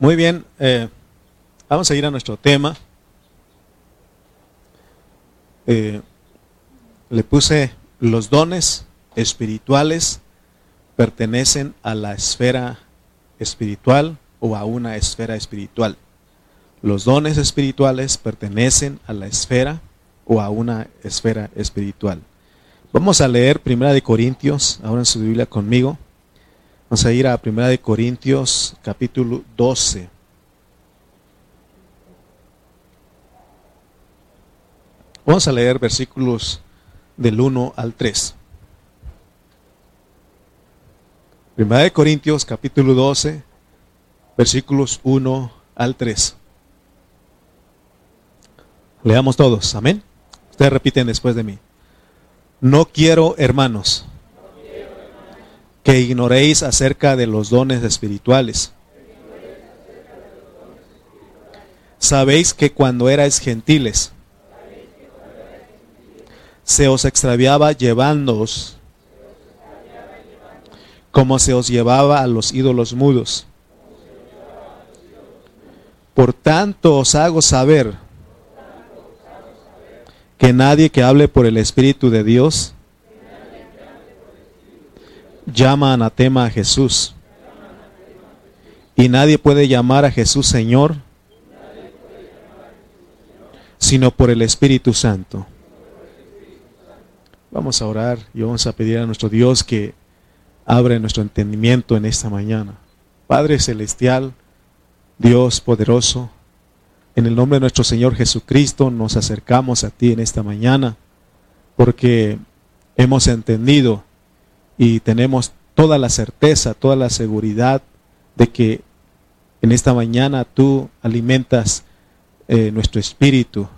Muy bien, eh, vamos a ir a nuestro tema. Eh, le puse los dones espirituales pertenecen a la esfera espiritual o a una esfera espiritual. Los dones espirituales pertenecen a la esfera o a una esfera espiritual. Vamos a leer Primera de Corintios, ahora en su Biblia conmigo. Vamos a ir a Primera de Corintios capítulo 12. Vamos a leer versículos del 1 al 3. Primera de Corintios capítulo 12, versículos 1 al 3. Leamos todos, amén. Ustedes repiten después de mí. No quiero, hermanos, que ignoréis acerca de los dones espirituales. Sabéis que cuando erais gentiles, se os extraviaba llevándoos como se os llevaba a los ídolos mudos. Por tanto os hago saber que nadie que hable por el Espíritu de Dios llama anatema a Jesús. Y nadie puede llamar a Jesús Señor sino por el Espíritu Santo. Vamos a orar y vamos a pedir a nuestro Dios que abra nuestro entendimiento en esta mañana. Padre Celestial, Dios poderoso, en el nombre de nuestro Señor Jesucristo nos acercamos a ti en esta mañana porque hemos entendido y tenemos toda la certeza, toda la seguridad de que en esta mañana tú alimentas eh, nuestro espíritu,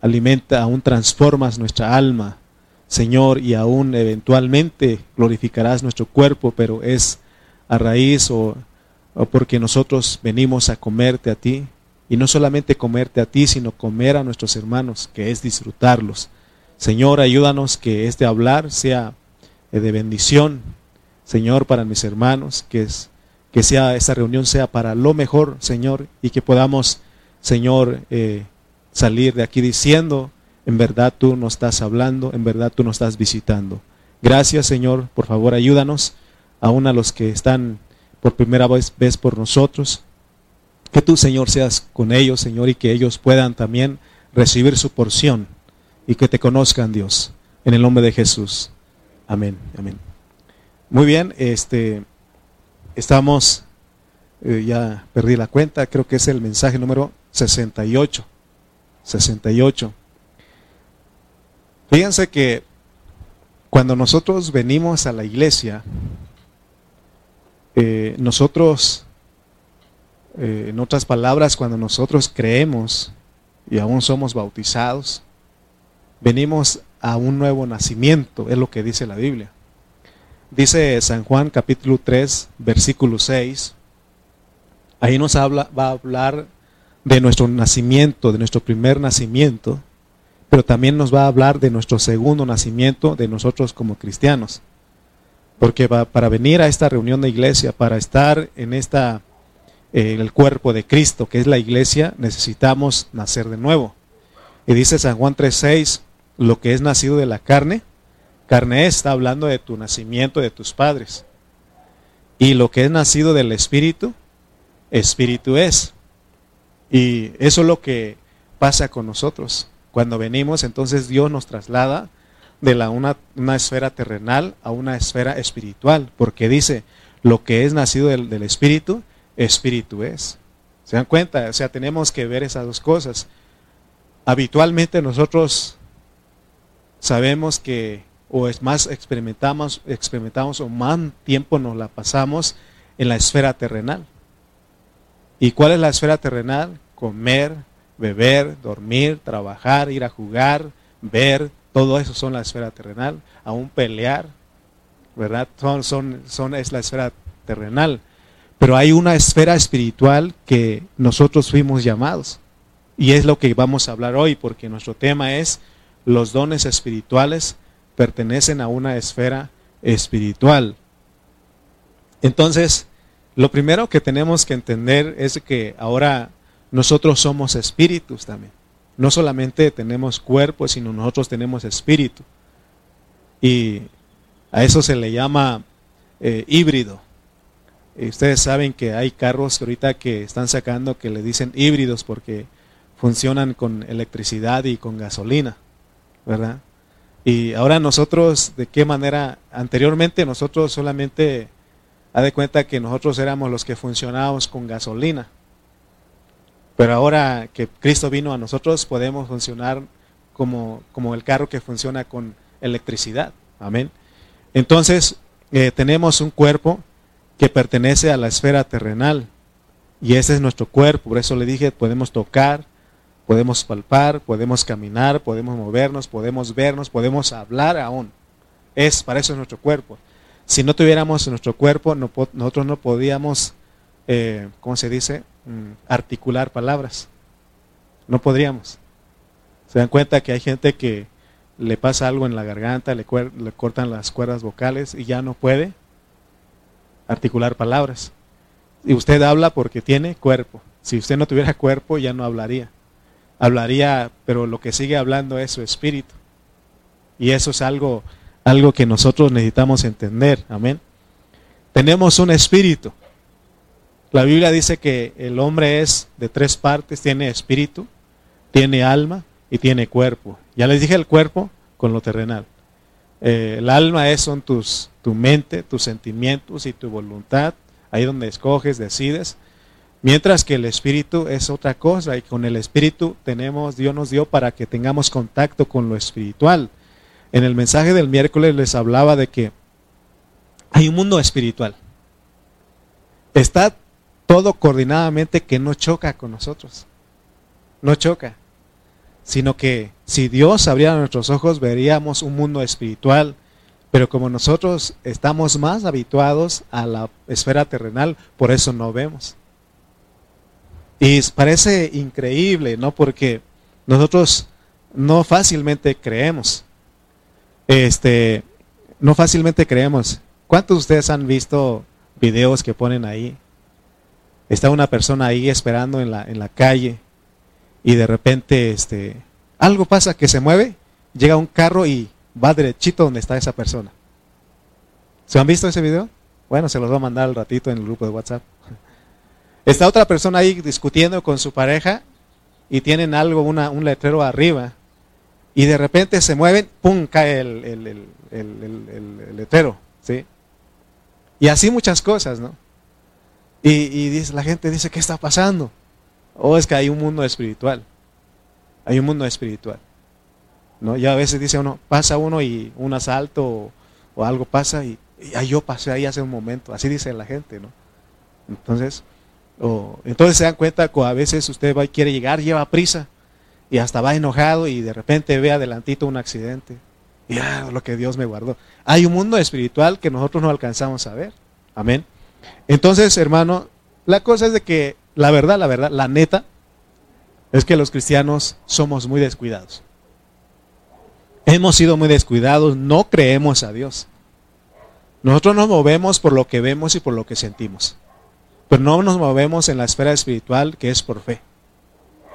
alimenta, aún transformas nuestra alma, Señor, y aún eventualmente glorificarás nuestro cuerpo, pero es a raíz o, o porque nosotros venimos a comerte a ti, y no solamente comerte a ti, sino comer a nuestros hermanos, que es disfrutarlos. Señor, ayúdanos que este hablar sea de bendición, Señor, para mis hermanos, que, es, que sea esta reunión sea para lo mejor, Señor, y que podamos, Señor, eh, salir de aquí diciendo, en verdad tú nos estás hablando, en verdad tú nos estás visitando. Gracias, Señor, por favor, ayúdanos, aún a los que están por primera vez, vez por nosotros, que tú, Señor, seas con ellos, Señor, y que ellos puedan también recibir su porción y que te conozcan, Dios, en el nombre de Jesús. Amén, amén. Muy bien, este, estamos, eh, ya perdí la cuenta, creo que es el mensaje número 68. 68. Fíjense que cuando nosotros venimos a la iglesia, eh, nosotros eh, en otras palabras, cuando nosotros creemos y aún somos bautizados, venimos a un nuevo nacimiento, es lo que dice la Biblia. Dice San Juan capítulo 3, versículo 6, ahí nos habla, va a hablar de nuestro nacimiento, de nuestro primer nacimiento, pero también nos va a hablar de nuestro segundo nacimiento de nosotros como cristianos. Porque para venir a esta reunión de iglesia, para estar en esta en el cuerpo de Cristo, que es la iglesia, necesitamos nacer de nuevo. Y dice San Juan 3:6, lo que es nacido de la carne, carne está hablando de tu nacimiento de tus padres. Y lo que es nacido del espíritu, espíritu es. Y eso es lo que pasa con nosotros. Cuando venimos, entonces Dios nos traslada de la una, una esfera terrenal a una esfera espiritual, porque dice, lo que es nacido del, del espíritu, espíritu es. ¿Se dan cuenta? O sea, tenemos que ver esas dos cosas. Habitualmente nosotros sabemos que o es más experimentamos, experimentamos o más tiempo nos la pasamos en la esfera terrenal. ¿Y cuál es la esfera terrenal? Comer, beber, dormir, trabajar, ir a jugar, ver, todo eso son la esfera terrenal, aún pelear, ¿verdad? Son, son, son, es la esfera terrenal. Pero hay una esfera espiritual que nosotros fuimos llamados. Y es lo que vamos a hablar hoy, porque nuestro tema es los dones espirituales pertenecen a una esfera espiritual. Entonces, Lo primero que tenemos que entender es que ahora nosotros somos espíritus también. No solamente tenemos cuerpo, sino nosotros tenemos espíritu. Y a eso se le llama eh, híbrido. Ustedes saben que hay carros ahorita que están sacando que le dicen híbridos porque funcionan con electricidad y con gasolina, ¿verdad? Y ahora nosotros, ¿de qué manera? Anteriormente nosotros solamente, ha de cuenta que nosotros éramos los que funcionábamos con gasolina. Pero ahora que Cristo vino a nosotros, podemos funcionar como, como el carro que funciona con electricidad. Amén. Entonces, eh, tenemos un cuerpo que pertenece a la esfera terrenal. Y ese es nuestro cuerpo. Por eso le dije, podemos tocar, podemos palpar, podemos caminar, podemos movernos, podemos vernos, podemos hablar aún. Es, para eso es nuestro cuerpo. Si no tuviéramos nuestro cuerpo, nosotros no podíamos, eh, ¿cómo se dice? Mm, articular palabras. No podríamos. Se dan cuenta que hay gente que le pasa algo en la garganta, le, le cortan las cuerdas vocales y ya no puede articular palabras. Y usted habla porque tiene cuerpo. Si usted no tuviera cuerpo, ya no hablaría hablaría, pero lo que sigue hablando es su espíritu. Y eso es algo, algo que nosotros necesitamos entender. Amén. Tenemos un espíritu. La Biblia dice que el hombre es de tres partes, tiene espíritu, tiene alma y tiene cuerpo. Ya les dije el cuerpo con lo terrenal. Eh, el alma es son tus, tu mente, tus sentimientos y tu voluntad, ahí donde escoges, decides. Mientras que el espíritu es otra cosa y con el espíritu tenemos, Dios nos dio para que tengamos contacto con lo espiritual. En el mensaje del miércoles les hablaba de que hay un mundo espiritual. Está todo coordinadamente que no choca con nosotros. No choca. Sino que si Dios abriera nuestros ojos veríamos un mundo espiritual. Pero como nosotros estamos más habituados a la esfera terrenal, por eso no vemos. Y parece increíble, ¿no? Porque nosotros no fácilmente creemos. Este, no fácilmente creemos. ¿Cuántos de ustedes han visto videos que ponen ahí? Está una persona ahí esperando en la, en la calle y de repente este, algo pasa que se mueve, llega un carro y va derechito donde está esa persona. ¿Se han visto ese video? Bueno, se los voy a mandar al ratito en el grupo de WhatsApp. Está otra persona ahí discutiendo con su pareja y tienen algo, una, un letrero arriba. Y de repente se mueven, ¡pum! cae el, el, letrero. ¿sí? Y así muchas cosas, ¿no? Y, y dice, la gente dice, ¿qué está pasando? O oh, es que hay un mundo espiritual. Hay un mundo espiritual. ¿no? Y a veces dice uno, pasa uno y un asalto o, o algo pasa y, y, yo pasé ahí hace un momento. Así dice la gente, ¿no? Entonces, entonces se dan cuenta que a veces usted va y quiere llegar, lleva prisa y hasta va enojado y de repente ve adelantito un accidente. Y ah, lo que Dios me guardó. Hay un mundo espiritual que nosotros no alcanzamos a ver. Amén. Entonces, hermano, la cosa es de que la verdad, la verdad, la neta, es que los cristianos somos muy descuidados. Hemos sido muy descuidados, no creemos a Dios. Nosotros nos movemos por lo que vemos y por lo que sentimos. Pero no nos movemos en la esfera espiritual que es por fe.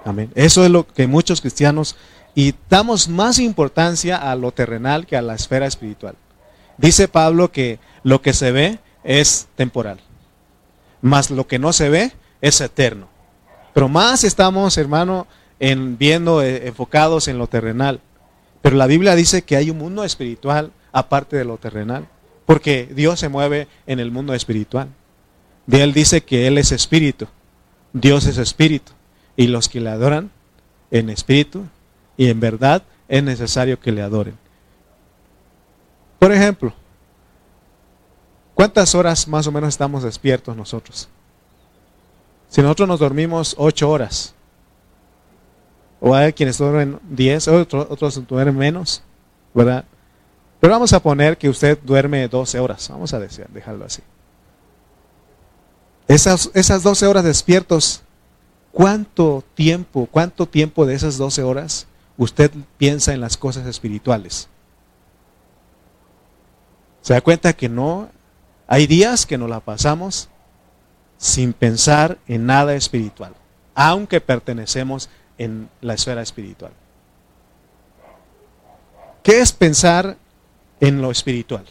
Amén. Eso es lo que muchos cristianos y damos más importancia a lo terrenal que a la esfera espiritual. Dice Pablo que lo que se ve es temporal, más lo que no se ve es eterno. Pero más estamos, hermano, en viendo eh, enfocados en lo terrenal. Pero la Biblia dice que hay un mundo espiritual aparte de lo terrenal, porque Dios se mueve en el mundo espiritual. De él dice que Él es espíritu, Dios es espíritu, y los que le adoran en espíritu y en verdad es necesario que le adoren. Por ejemplo, ¿cuántas horas más o menos estamos despiertos nosotros? Si nosotros nos dormimos ocho horas, o hay quienes duermen diez, otros, otros duermen menos, ¿verdad? Pero vamos a poner que usted duerme 12 horas, vamos a dejarlo así. Esas, esas 12 horas despiertos, ¿cuánto tiempo, cuánto tiempo de esas 12 horas usted piensa en las cosas espirituales? ¿Se da cuenta que no? Hay días que nos la pasamos sin pensar en nada espiritual, aunque pertenecemos en la esfera espiritual. ¿Qué es pensar en lo espiritual?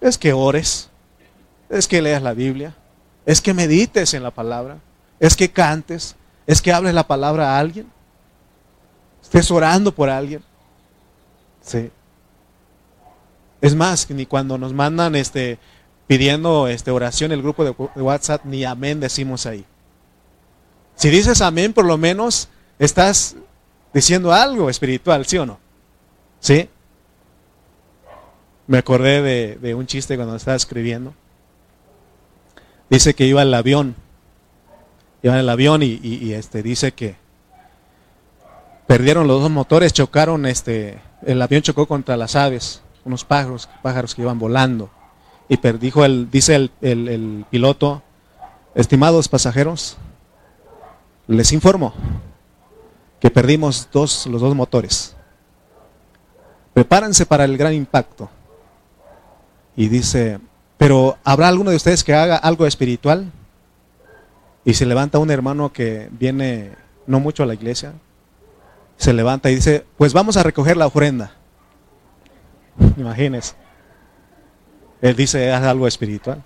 Es que ores, es que leas la Biblia, es que medites en la palabra, es que cantes, es que hables la palabra a alguien, estés orando por alguien. Sí. Es más, ni cuando nos mandan este pidiendo este oración el grupo de WhatsApp ni amén decimos ahí. Si dices amén, por lo menos estás diciendo algo espiritual, ¿sí o no? ¿Sí? Me acordé de, un chiste cuando estaba escribiendo. Dice que iba el avión. Iba en el avión y, este, dice que perdieron los dos motores, chocaron, este, el avión chocó contra las aves, unos pájaros, pájaros que iban volando. Y perdijo el, dice el, el piloto, estimados pasajeros, les informo que perdimos dos, los dos motores. Prepárense para el gran impacto. Y dice, pero ¿habrá alguno de ustedes que haga algo espiritual? Y se levanta un hermano que viene no mucho a la iglesia. Se levanta y dice, pues vamos a recoger la ofrenda. Imagínense. Él dice, haz algo espiritual.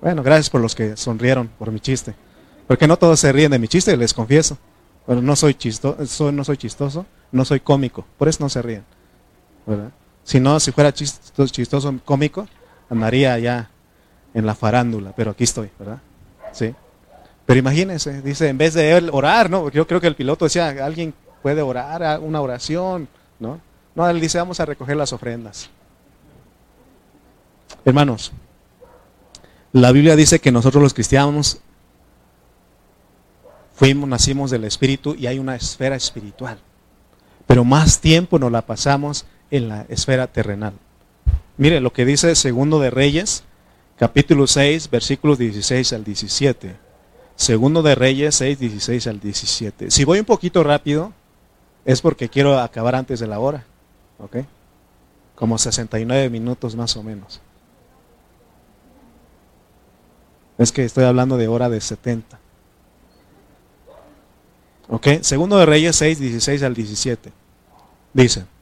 Bueno, gracias por los que sonrieron por mi chiste. Porque no todos se ríen de mi chiste, les confieso. Bueno, no soy chistoso, no soy chistoso, no soy cómico, por eso no se ríen. Si no, si fuera chistoso, chistoso, cómico, andaría allá en la farándula, pero aquí estoy, ¿verdad? Sí. Pero imagínense, dice, en vez de él orar, ¿no? Yo creo que el piloto decía, alguien puede orar, una oración, ¿no? No, él dice, vamos a recoger las ofrendas. Hermanos, la Biblia dice que nosotros los cristianos Fuimos, nacimos del Espíritu y hay una esfera espiritual. Pero más tiempo nos la pasamos en la esfera terrenal. Mire lo que dice Segundo de Reyes, capítulo 6, versículos 16 al 17. Segundo de Reyes 6, 16 al 17. Si voy un poquito rápido, es porque quiero acabar antes de la hora. ¿Ok? Como 69 minutos más o menos. Es que estoy hablando de hora de 70. ¿Ok? Segundo de Reyes 6, 16 al 17. Dice.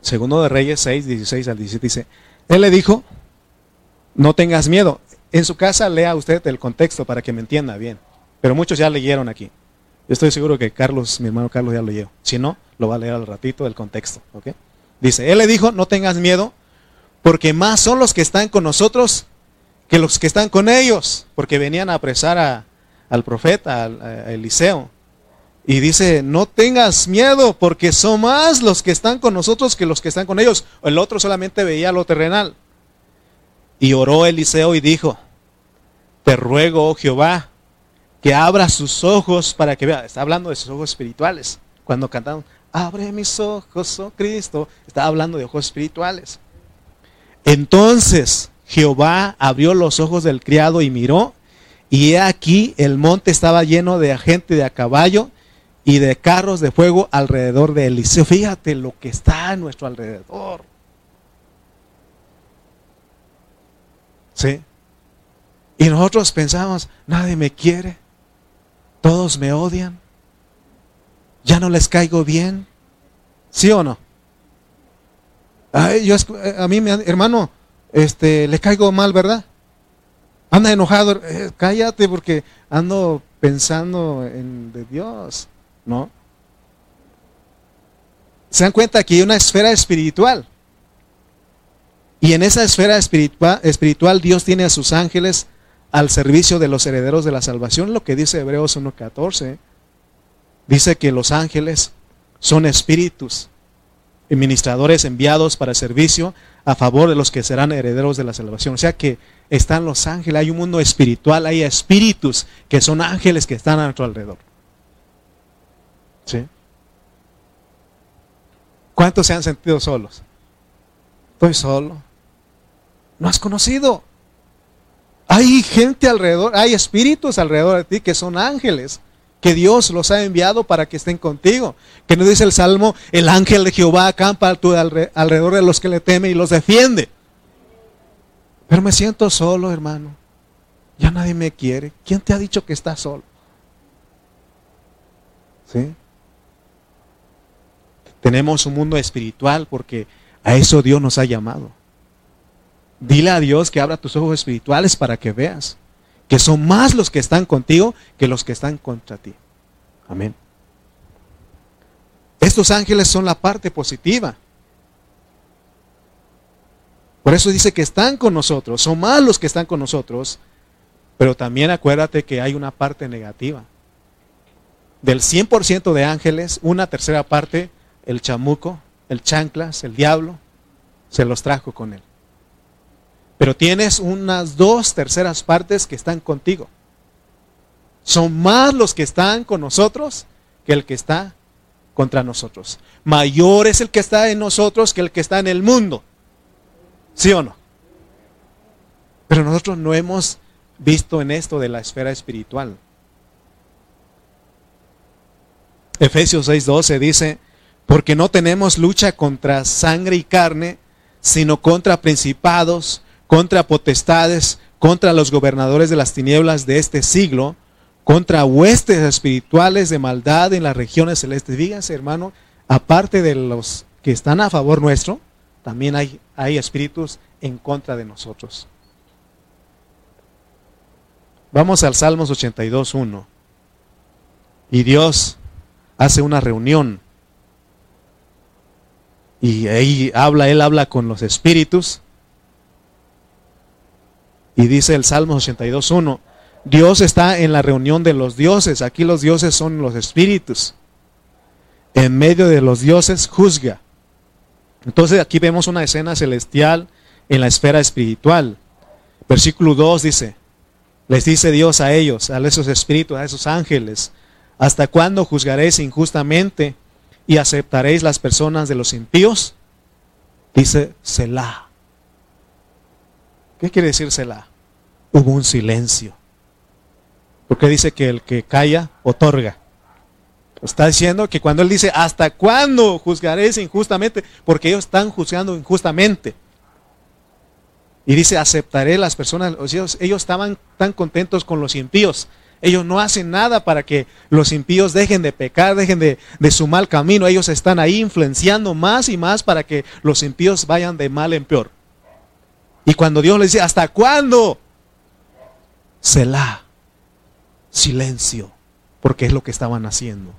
Segundo de Reyes 6, 16 al 17 dice. Él le dijo, no tengas miedo. En su casa lea usted el contexto para que me entienda bien. Pero muchos ya leyeron aquí. estoy seguro que Carlos, mi hermano Carlos ya lo leyó. Si no, lo va a leer al ratito el contexto. ¿ok? Dice, él le dijo, no tengas miedo, porque más son los que están con nosotros que los que están con ellos, porque venían a apresar a, al profeta, a Eliseo. Y dice, no tengas miedo, porque son más los que están con nosotros que los que están con ellos. El otro solamente veía lo terrenal. Y oró Eliseo y dijo, te ruego, oh Jehová, que abra sus ojos para que vea. Está hablando de sus ojos espirituales. Cuando cantaron, abre mis ojos, oh Cristo, está hablando de ojos espirituales. Entonces Jehová abrió los ojos del criado y miró, y he aquí el monte estaba lleno de gente de a caballo y de carros de fuego alrededor de Eliseo. Fíjate lo que está a nuestro alrededor. ¿Sí? Y nosotros pensamos, nadie me quiere, todos me odian, ya no les caigo bien. ¿Sí o no? yo, a mí, hermano, este, le caigo mal, ¿verdad? Anda enojado, eh, cállate porque ando pensando en de Dios, ¿no? Se dan cuenta que hay una esfera espiritual. Y en esa esfera espiritual, espiritual Dios tiene a sus ángeles al servicio de los herederos de la salvación, lo que dice Hebreos 1.14. Dice que los ángeles son espíritus y ministradores enviados para servicio a favor de los que serán herederos de la salvación. O sea que están los ángeles, hay un mundo espiritual, hay espíritus que son ángeles que están a nuestro alrededor. ¿Sí? ¿Cuántos se han sentido solos? Estoy solo. No has conocido. Hay gente alrededor, hay espíritus alrededor de ti que son ángeles que Dios los ha enviado para que estén contigo. Que no dice el Salmo, el ángel de Jehová acampa alrededor de los que le temen y los defiende. Pero me siento solo, hermano. Ya nadie me quiere. ¿Quién te ha dicho que estás solo? ¿Sí? Tenemos un mundo espiritual porque a eso Dios nos ha llamado. Dile a Dios que abra tus ojos espirituales para que veas que son más los que están contigo que los que están contra ti. Amén. Estos ángeles son la parte positiva. Por eso dice que están con nosotros, son más los que están con nosotros, pero también acuérdate que hay una parte negativa. Del 100% de ángeles, una tercera parte, el chamuco, el chanclas, el diablo, se los trajo con él. Pero tienes unas dos terceras partes que están contigo. Son más los que están con nosotros que el que está contra nosotros. Mayor es el que está en nosotros que el que está en el mundo. ¿Sí o no? Pero nosotros no hemos visto en esto de la esfera espiritual. Efesios 6:12 dice, porque no tenemos lucha contra sangre y carne, sino contra principados, contra potestades, contra los gobernadores de las tinieblas de este siglo, contra huestes espirituales de maldad en las regiones celestes. Fíjense, hermano, aparte de los que están a favor nuestro, también hay, hay espíritus en contra de nosotros. Vamos al Salmos 82.1. Y Dios hace una reunión. Y ahí habla, Él habla con los espíritus. Y dice el Salmos 82.1, Dios está en la reunión de los dioses. Aquí los dioses son los espíritus. En medio de los dioses juzga. Entonces aquí vemos una escena celestial en la esfera espiritual. Versículo 2 dice, les dice Dios a ellos, a esos espíritus, a esos ángeles, ¿hasta cuándo juzgaréis injustamente y aceptaréis las personas de los impíos? Dice Selah. ¿Qué quiere decir Selah? Hubo un silencio. Porque dice que el que calla, otorga. Está diciendo que cuando él dice, ¿hasta cuándo juzgaréis injustamente? Porque ellos están juzgando injustamente. Y dice, aceptaré las personas, ellos, ellos estaban tan contentos con los impíos. Ellos no hacen nada para que los impíos dejen de pecar, dejen de, de, su mal camino. Ellos están ahí influenciando más y más para que los impíos vayan de mal en peor. Y cuando Dios les dice, ¿hasta cuándo? Selah, silencio, porque es lo que estaban haciendo.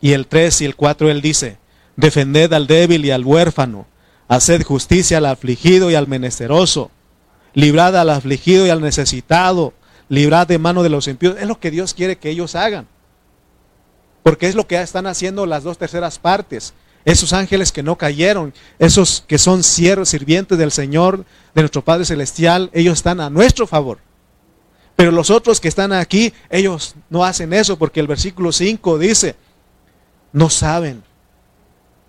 Y el 3 y el 4 él dice, defended al débil y al huérfano Haced justicia al afligido y al menesteroso. Librad al afligido y al necesitado. Librad de mano de los impíos. Es lo que Dios quiere que ellos hagan. Porque es lo que están haciendo las dos terceras partes. Esos ángeles que no cayeron, esos que son siervos, sirvientes del Señor, de nuestro Padre Celestial, ellos están a nuestro favor. Pero los otros que están aquí, ellos no hacen eso porque el versículo 5 dice, no saben.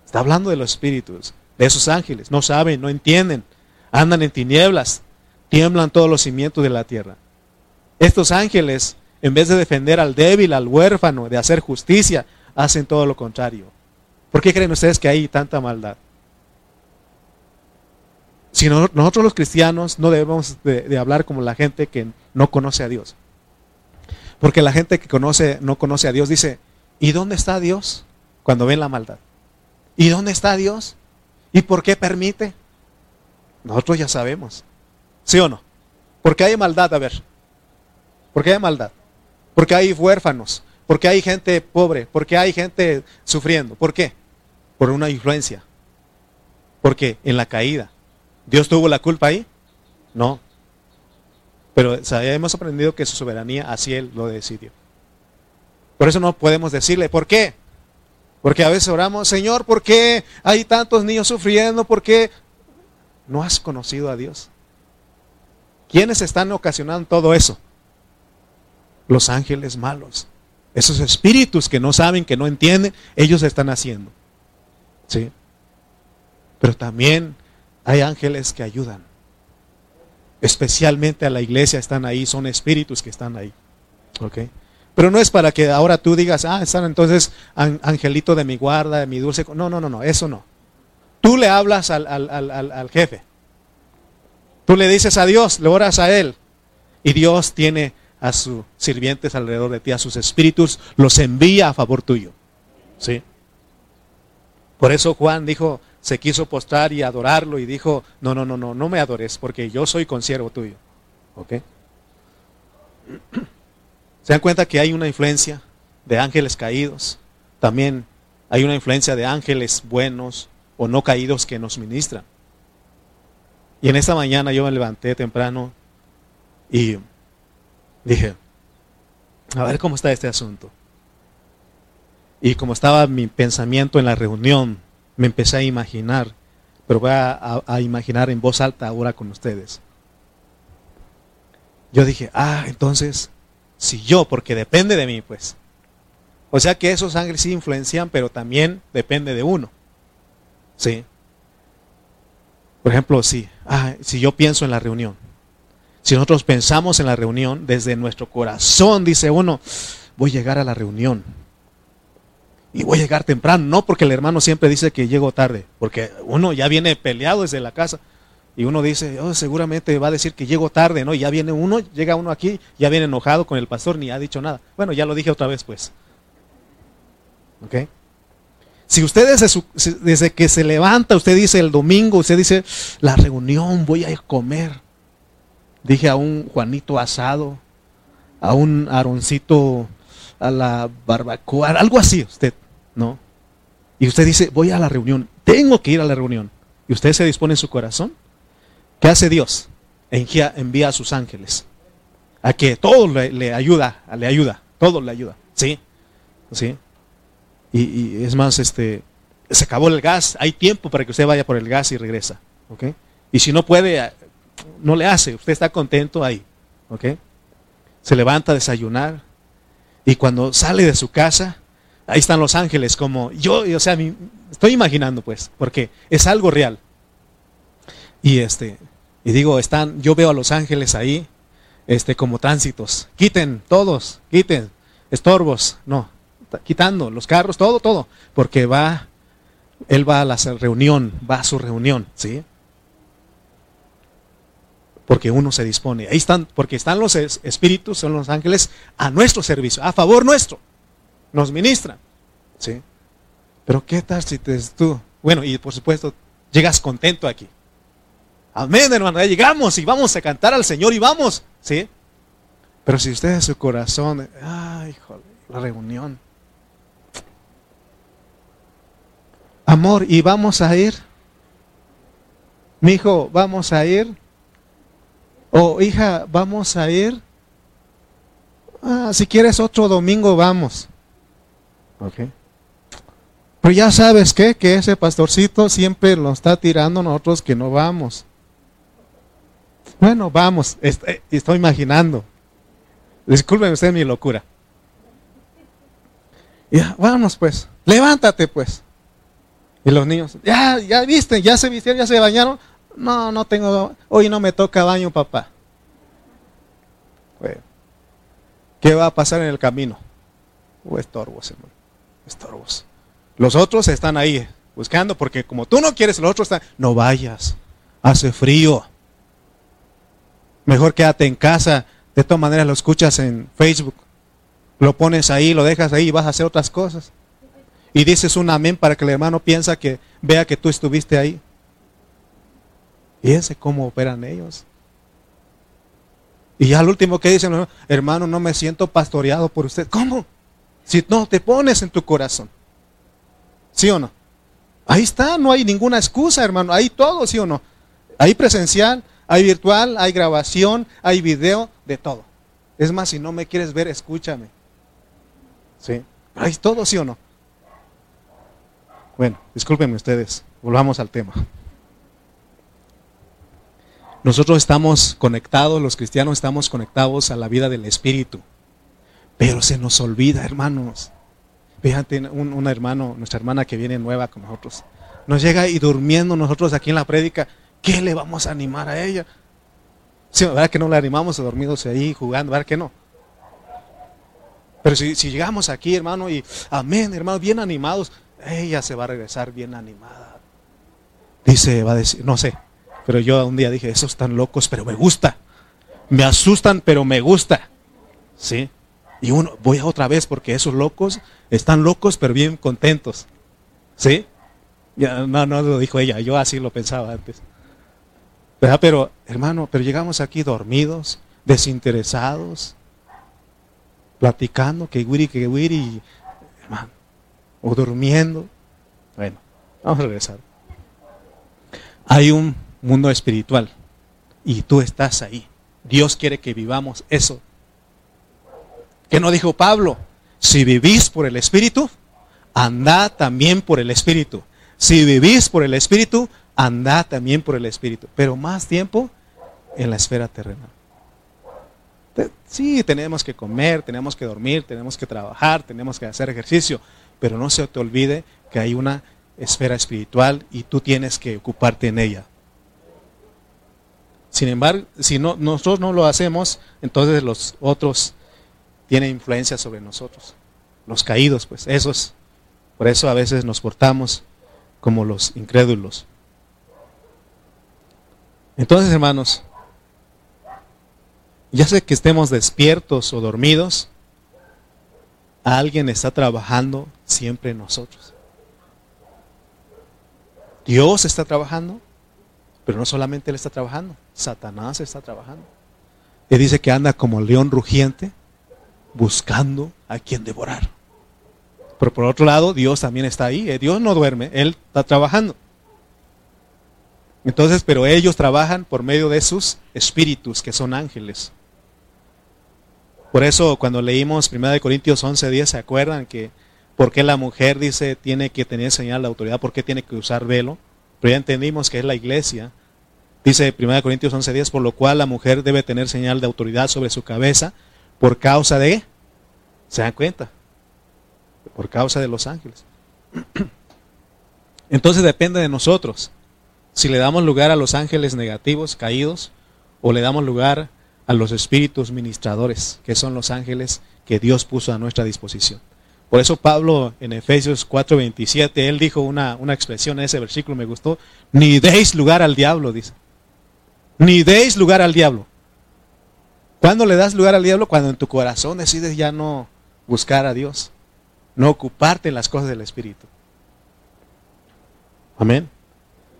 Está hablando de los espíritus de esos ángeles. No saben, no entienden. Andan en tinieblas. Tiemblan todos los cimientos de la tierra. Estos ángeles, en vez de defender al débil, al huérfano, de hacer justicia, hacen todo lo contrario. ¿Por qué creen ustedes que hay tanta maldad? Si nosotros los cristianos no debemos de, hablar como la gente que no conoce a Dios. Porque la gente que conoce, no conoce a Dios dice, ¿y dónde está Dios? Cuando ven la maldad. ¿Y dónde está Dios? ¿Y por qué permite? Nosotros ya sabemos. ¿Sí o no? Porque hay maldad, a ver. Porque hay maldad. Porque hay huérfanos. Porque hay gente pobre. Porque hay gente sufriendo. ¿Por qué? Por una influencia. Porque en la caída. ¿Dios tuvo la culpa ahí? No. Pero hemos aprendido que su soberanía así Él lo decidió. Por eso no podemos decirle, ¿por qué? Porque a veces oramos, Señor, ¿por qué hay tantos niños sufriendo? ¿Por qué no has conocido a Dios? ¿Quiénes están ocasionando todo eso? Los ángeles malos. Esos espíritus que no saben, que no entienden, ellos están haciendo. ¿Sí? Pero también hay ángeles que ayudan. Especialmente a la iglesia están ahí, son espíritus que están ahí. ¿Ok? Pero no es para que ahora tú digas, ah, están entonces angelito de mi guarda, de mi dulce. No, no, no, no, eso no. Tú le hablas al, al, al, al jefe. Tú le dices a Dios, le oras a Él. Y Dios tiene a sus sirvientes alrededor de ti, a sus espíritus, los envía a favor tuyo. ¿Sí? Por eso Juan dijo, se quiso postrar y adorarlo y dijo, no, no, no, no, no me adores porque yo soy consiervo tuyo. ¿Ok? ¿Se dan cuenta que hay una influencia de ángeles caídos? También hay una influencia de ángeles buenos o no caídos que nos ministran. Y en esta mañana yo me levanté temprano y dije, a ver cómo está este asunto. Y como estaba mi pensamiento en la reunión, me empecé a imaginar, pero voy a, imaginar en voz alta ahora con ustedes. Yo dije, ah, entonces, si yo, porque depende de mí, pues. O sea que esos ángeles sí influencian, pero también depende de uno. ¿Sí? Por ejemplo, si, ah, si yo pienso en la reunión, si nosotros pensamos en la reunión desde nuestro corazón, dice uno, voy a llegar a la reunión y voy a llegar temprano, no porque el hermano siempre dice que llego tarde, porque uno ya viene peleado desde la casa y uno dice, oh, seguramente va a decir que llego tarde, ¿no? Y ya viene uno, llega uno aquí, ya viene enojado con el pastor, ni ha dicho nada. Bueno, ya lo dije otra vez, pues. ¿Ok? Si usted desde, desde que se levanta, usted dice el domingo, usted dice, la reunión, voy a comer. Dije a un Juanito asado, a un Aroncito a la barbacoa, algo así usted, ¿no? Y usted dice, voy a la reunión, tengo que ir a la reunión. Y usted se dispone en su corazón. ¿Qué hace Dios? Envía, envía a sus ángeles. A que todo le, ayuda, le ayuda, todo le ayuda. ¿Sí? ¿Sí? Y, es más, este, se acabó el gas, hay tiempo para que usted vaya por el gas y regresa. ¿Ok? Y si no puede, no le hace, usted está contento ahí. ¿Ok? Se levanta a desayunar, y cuando sale de su casa, ahí están los ángeles, como yo, o sea, estoy imaginando pues, porque es algo real. Y este, y digo, están, yo veo a los ángeles ahí, este, como tránsitos. Quiten, todos, quiten, estorbos, no, quitando los carros, todo, todo, porque va, él va a la reunión, va a su reunión, ¿sí? Porque uno se dispone. Ahí están, porque están los espíritus, son los ángeles a nuestro servicio, a favor nuestro. Nos ministran. ¿Sí? Pero ¿qué tal si te, tú, bueno, y por supuesto, llegas contento aquí. Amén, hermano, ya llegamos y vamos a cantar al Señor y vamos, ¿sí? Pero si usted en su corazón, ay, joder, la reunión. Amor, y vamos a ir. Mi hijo, vamos a ir. O hija, vamos a ir. Ah, si quieres otro domingo, vamos. Ok. Pero ya sabes qué, que ese pastorcito siempre nos está tirando a nosotros que no vamos. Bueno, vamos, estoy, estoy imaginando. Disculpen usted mi locura. Ya, vamos pues, levántate pues. Y los niños, ya, ya viste, ya se vistieron, ya se bañaron. No, no tengo, hoy no me toca baño, papá. ¿Qué va a pasar en el camino? O estorbos, hermano. Estorbos. Los otros están ahí buscando, porque como tú no quieres, los otros están, no vayas, hace frío. Mejor quédate en casa. De todas maneras lo escuchas en Facebook. Lo pones ahí, lo dejas ahí y vas a hacer otras cosas. Y dices un amén para que el hermano piensa que vea que tú estuviste ahí. Fíjense cómo operan ellos. Y al último que dicen, hermano, no me siento pastoreado por usted. ¿Cómo? Si no te pones en tu corazón. ¿Sí o no? Ahí está, no hay ninguna excusa, hermano. Hay todo, ¿sí o no? Hay presencial, hay virtual, hay grabación, hay video, de todo. Es más, si no me quieres ver, escúchame. ¿Sí? Hay todo, ¿sí o no? Bueno, discúlpenme ustedes. Volvamos al tema. Nosotros estamos conectados, los cristianos estamos conectados a la vida del Espíritu. Pero se nos olvida, hermanos. Fíjate, un, hermano, nuestra hermana que viene nueva con nosotros, nos llega y durmiendo nosotros aquí en la prédica, ¿qué le vamos a animar a ella? Sí, ¿verdad que no le animamos a dormidos ahí jugando? ¿Verdad que no? Pero si, si llegamos aquí, hermano, y amén, hermano, bien animados, ella se va a regresar bien animada. Dice, va a decir, no sé, Pero yo un día dije, esos están locos, pero me gusta. Me asustan, pero me gusta. ¿Sí? Y uno, voy a otra vez porque esos locos están locos, pero bien contentos. ¿Sí? Ya, no, no lo dijo ella, yo así lo pensaba antes. Pero, hermano, pero llegamos aquí dormidos, desinteresados, platicando, que wiri, que wiri, hermano, o durmiendo. Bueno, vamos a regresar. Hay un mundo espiritual y tú estás ahí. Dios quiere que vivamos eso. ¿Qué no dijo Pablo? Si vivís por el Espíritu, andad también por el Espíritu. Si vivís por el Espíritu, andad también por el Espíritu. Pero más tiempo en la esfera terrenal. Sí, tenemos que comer, tenemos que dormir, tenemos que trabajar, tenemos que hacer ejercicio, pero no se te olvide que hay una esfera espiritual y tú tienes que ocuparte en ella. Sin embargo, si no, nosotros no lo hacemos, entonces los otros tienen influencia sobre nosotros. Los caídos, pues, esos. Por eso a veces nos portamos como los incrédulos. Entonces, hermanos, ya sé que estemos despiertos o dormidos, alguien está trabajando siempre en nosotros. Dios está trabajando, pero no solamente Él está trabajando, Satanás está trabajando. Él dice que anda como león rugiente buscando a quien devorar. Pero por otro lado, Dios también está ahí. Eh, Dios no duerme, Él está trabajando. Entonces, pero ellos trabajan por medio de sus espíritus, que son ángeles. Por eso cuando leímos 1 Corintios 11:10, ¿se acuerdan que por qué la mujer dice tiene que tener señal de autoridad? ¿Por qué tiene que usar velo? Pero ya entendimos que es la iglesia. Dice 1 Corintios 11:10, por lo cual la mujer debe tener señal de autoridad sobre su cabeza por causa de, ¿se dan cuenta? Por causa de los ángeles. Entonces depende de nosotros si le damos lugar a los ángeles negativos, caídos, o le damos lugar a los espíritus ministradores, que son los ángeles que Dios puso a nuestra disposición. Por eso Pablo en Efesios 4:27, él dijo una, una expresión en ese versículo, me gustó, ni deis lugar al diablo, dice. Ni deis lugar al diablo. ¿Cuándo le das lugar al diablo? Cuando en tu corazón decides ya no buscar a Dios, no ocuparte en las cosas del Espíritu. Amén.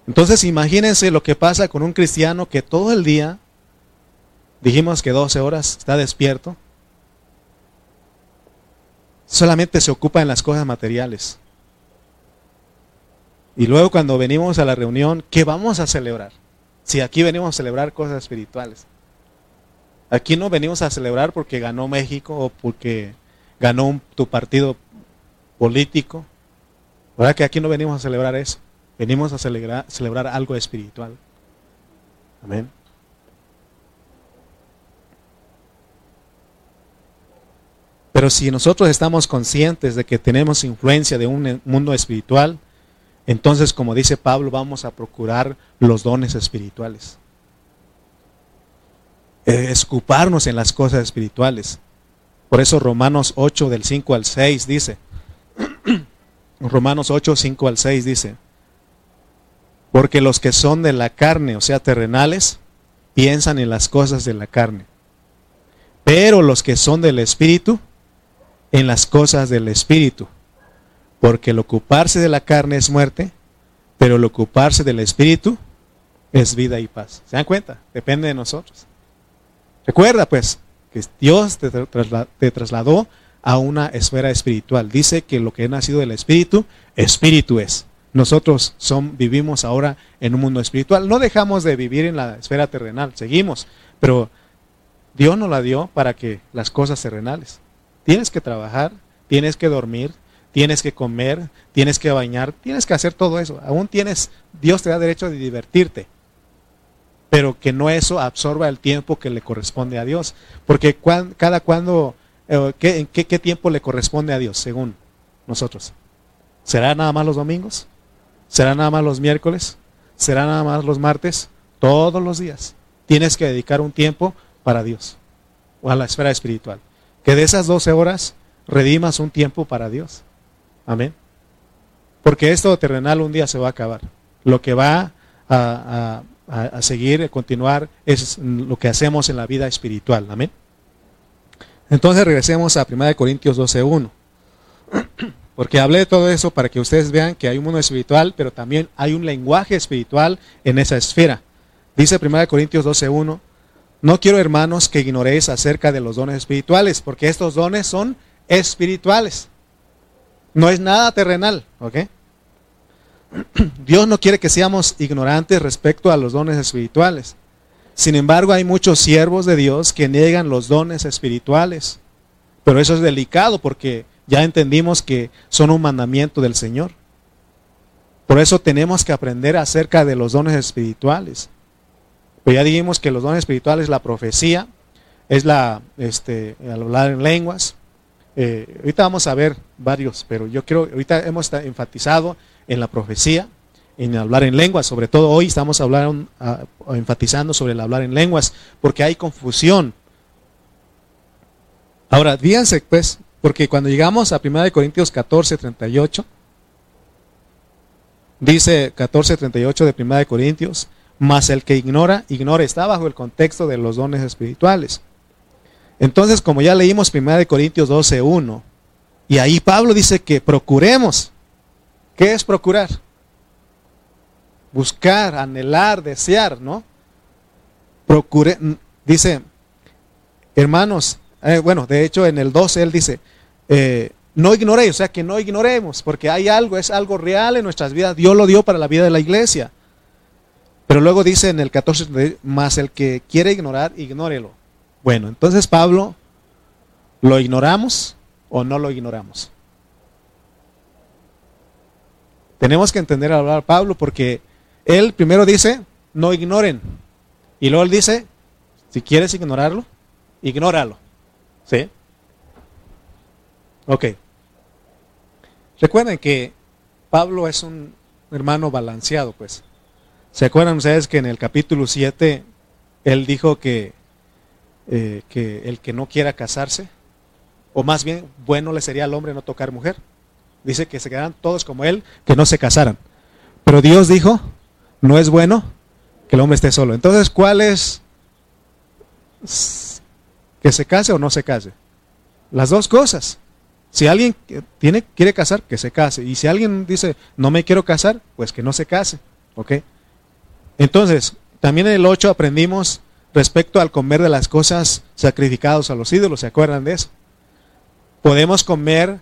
Entonces imagínense lo que pasa con un cristiano que todo el día, dijimos que 12 horas, está despierto, solamente se ocupa en las cosas materiales. Y luego cuando venimos a la reunión, ¿qué vamos a celebrar? Si aquí venimos a celebrar cosas espirituales. Aquí no venimos a celebrar porque ganó México o porque ganó tu partido político. ¿Verdad que aquí no venimos a celebrar eso? Venimos a celebrar algo espiritual. Amén. Pero si nosotros estamos conscientes de que tenemos influencia de un mundo espiritual, entonces, como dice Pablo, vamos a procurar los dones espirituales escuparnos en las cosas espirituales. Por eso Romanos 8 del 5 al 6 dice, Romanos 8, 5 al 6 dice, porque los que son de la carne, o sea, terrenales, piensan en las cosas de la carne. Pero los que son del Espíritu, en las cosas del Espíritu. Porque el ocuparse de la carne es muerte, pero el ocuparse del Espíritu es vida y paz. ¿Se dan cuenta? Depende de nosotros. Recuerda pues que Dios te, trasladó a una esfera espiritual. Dice que lo que ha nacido del espíritu, espíritu es. Nosotros son, vivimos ahora en un mundo espiritual. No dejamos de vivir en la esfera terrenal, seguimos, pero Dios nos la dio para que las cosas terrenales. Tienes que trabajar, tienes que dormir, tienes que comer, tienes que bañar, tienes que hacer todo eso. Aún tienes, Dios te da derecho de divertirte pero que no eso absorba el tiempo que le corresponde a Dios. Porque cada cuando, eh, ¿qué, ¿qué, qué tiempo le corresponde a Dios según nosotros? ¿Será nada más los domingos? ¿Será nada más los miércoles? ¿Será nada más los martes? Todos los días. Tienes que dedicar un tiempo para Dios o a la esfera espiritual. Que de esas 12 horas redimas un tiempo para Dios. Amén. Porque esto terrenal un día se va a acabar. Lo que va a, a, seguir, a continuar, es lo que hacemos en la vida espiritual. Amén. Entonces regresemos a 1 Corintios 12.1. Porque hablé de todo eso para que ustedes vean que hay un mundo espiritual, pero también hay un lenguaje espiritual en esa esfera. Dice 1 Corintios 12.1, no quiero hermanos que ignoréis acerca de los dones espirituales, porque estos dones son espirituales. No es nada terrenal, ¿ok? Dios no quiere que seamos ignorantes respecto a los dones espirituales. Sin embargo, hay muchos siervos de Dios que niegan los dones espirituales. Pero eso es delicado porque ya entendimos que son un mandamiento del Señor. Por eso tenemos que aprender acerca de los dones espirituales. Pero ya dijimos que los dones espirituales, la profecía, es la, este, hablar en lenguas. Eh, ahorita vamos a ver varios, pero yo quiero, ahorita hemos enfatizado en la profecía, en hablar en lenguas, sobre todo hoy estamos hablando, enfatizando sobre el hablar en lenguas, porque hay confusión. Ahora, fíjense pues, porque cuando llegamos a 1 Corintios 14, 38, dice 14, 38 de 1 Corintios, mas el que ignora, ignora, está bajo el contexto de los dones espirituales. Entonces, como ya leímos 1 Corintios 12, 1, y ahí Pablo dice que procuremos ¿Qué es procurar? Buscar, anhelar, desear, ¿no? Procure, dice, hermanos, eh, bueno, de hecho en el 12 él dice, eh, no ignoréis, o sea que no ignoremos, porque hay algo, es algo real en nuestras vidas, Dios lo dio para la vida de la iglesia. Pero luego dice en el 14, más el que quiere ignorar, ignórelo. Bueno, entonces Pablo, ¿lo ignoramos o no lo ignoramos? Tenemos que entender a hablar Pablo porque él primero dice, no ignoren. Y luego él dice, si quieres ignorarlo, ignóralo. ¿Sí? Ok. Recuerden que Pablo es un hermano balanceado, pues. ¿Se acuerdan ustedes que en el capítulo 7 él dijo que, eh, que el que no quiera casarse, o más bien bueno le sería al hombre no tocar mujer? Dice que se quedaran todos como él, que no se casaran. Pero Dios dijo, no es bueno que el hombre esté solo. Entonces, ¿cuál es que se case o no se case? Las dos cosas. Si alguien tiene, quiere casar, que se case. Y si alguien dice, no me quiero casar, pues que no se case. ¿Ok? Entonces, también en el 8 aprendimos respecto al comer de las cosas sacrificadas a los ídolos. ¿Se acuerdan de eso? Podemos comer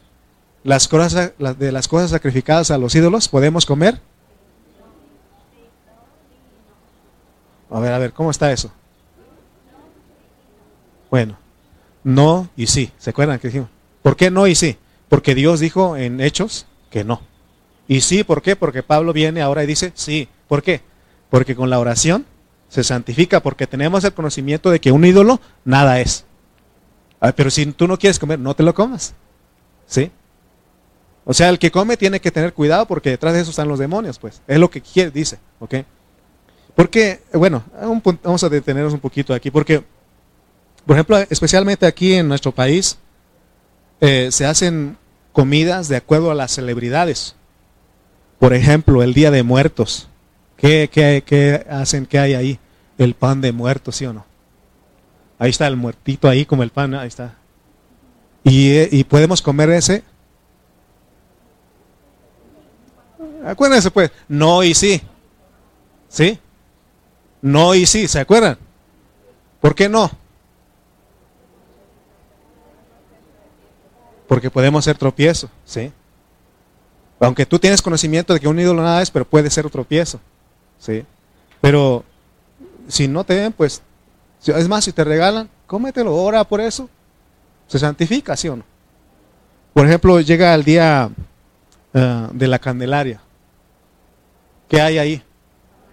las cosas, de las cosas sacrificadas a los ídolos, ¿podemos comer? A ver, a ver, ¿cómo está eso? Bueno, no y sí. ¿Se acuerdan que dijimos? ¿Por qué no y sí? Porque Dios dijo en Hechos que no. Y sí, ¿por qué? Porque Pablo viene ahora y dice sí. ¿Por qué? Porque con la oración se santifica, porque tenemos el conocimiento de que un ídolo nada es. pero si tú no quieres comer, no te lo comas. ¿Sí? O sea, el que come tiene que tener cuidado porque detrás de eso están los demonios, pues. Es lo que quiere, dice, ¿ok? Porque, bueno, vamos a detenernos un poquito aquí, porque, por ejemplo, especialmente aquí en nuestro país, eh, se hacen comidas de acuerdo a las celebridades. Por ejemplo, el Día de Muertos. ¿Qué, qué hacen? ¿Qué hay ahí? El pan de muertos, ¿sí o no? Ahí está el muertito ahí como el pan, ahí está. Y, y podemos comer ese Acuérdense pues, no y sí. ¿Sí? No y sí, ¿se acuerdan? ¿Por qué no? Porque podemos ser tropiezo, ¿sí? Aunque tú tienes conocimiento de que un ídolo nada es, pero puede ser tropiezo, ¿sí? Pero si no te ven, pues, es más, si te regalan, cómetelo, ora por eso. Se santifica, ¿sí o no? Por ejemplo, llega el día eh, de la Candelaria. ¿Qué hay ahí?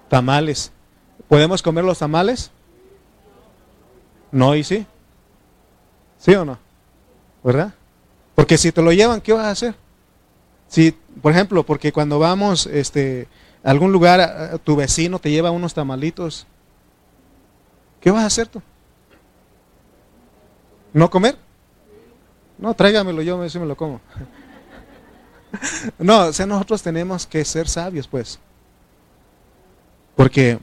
Tamales. ¿Podemos comer los tamales? No y sí. ¿Sí o no? ¿Verdad? Porque si te lo llevan, ¿qué vas a hacer? Si, por ejemplo, porque cuando vamos este, algún lugar, tu vecino te lleva unos tamalitos, ¿qué vas a hacer tú? ¿No comer? No, tráigamelo, yo me lo como. no, o sea, nosotros tenemos que ser sabios, pues. Porque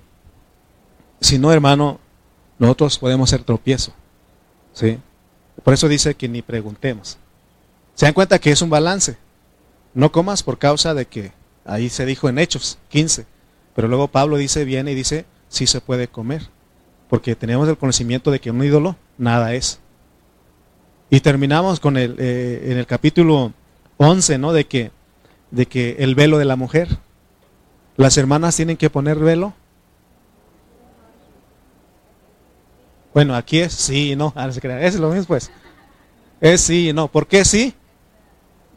Si no, hermano, nosotros podemos ser tropiezo. ¿sí? Por eso dice que ni preguntemos. Se dan cuenta que es un balance. No comas por causa de que ahí se dijo en Hechos 15. Pero luego Pablo dice, viene y dice, sí se puede comer. Porque tenemos el conocimiento de que un ídolo nada es. Y terminamos con el, eh, en el capítulo 11, ¿no? De que, de que el velo de la mujer. Las hermanas tienen que poner velo. Bueno, aquí es sí y no. Ah, es lo mismo, pues. Es sí y no. ¿Por qué sí?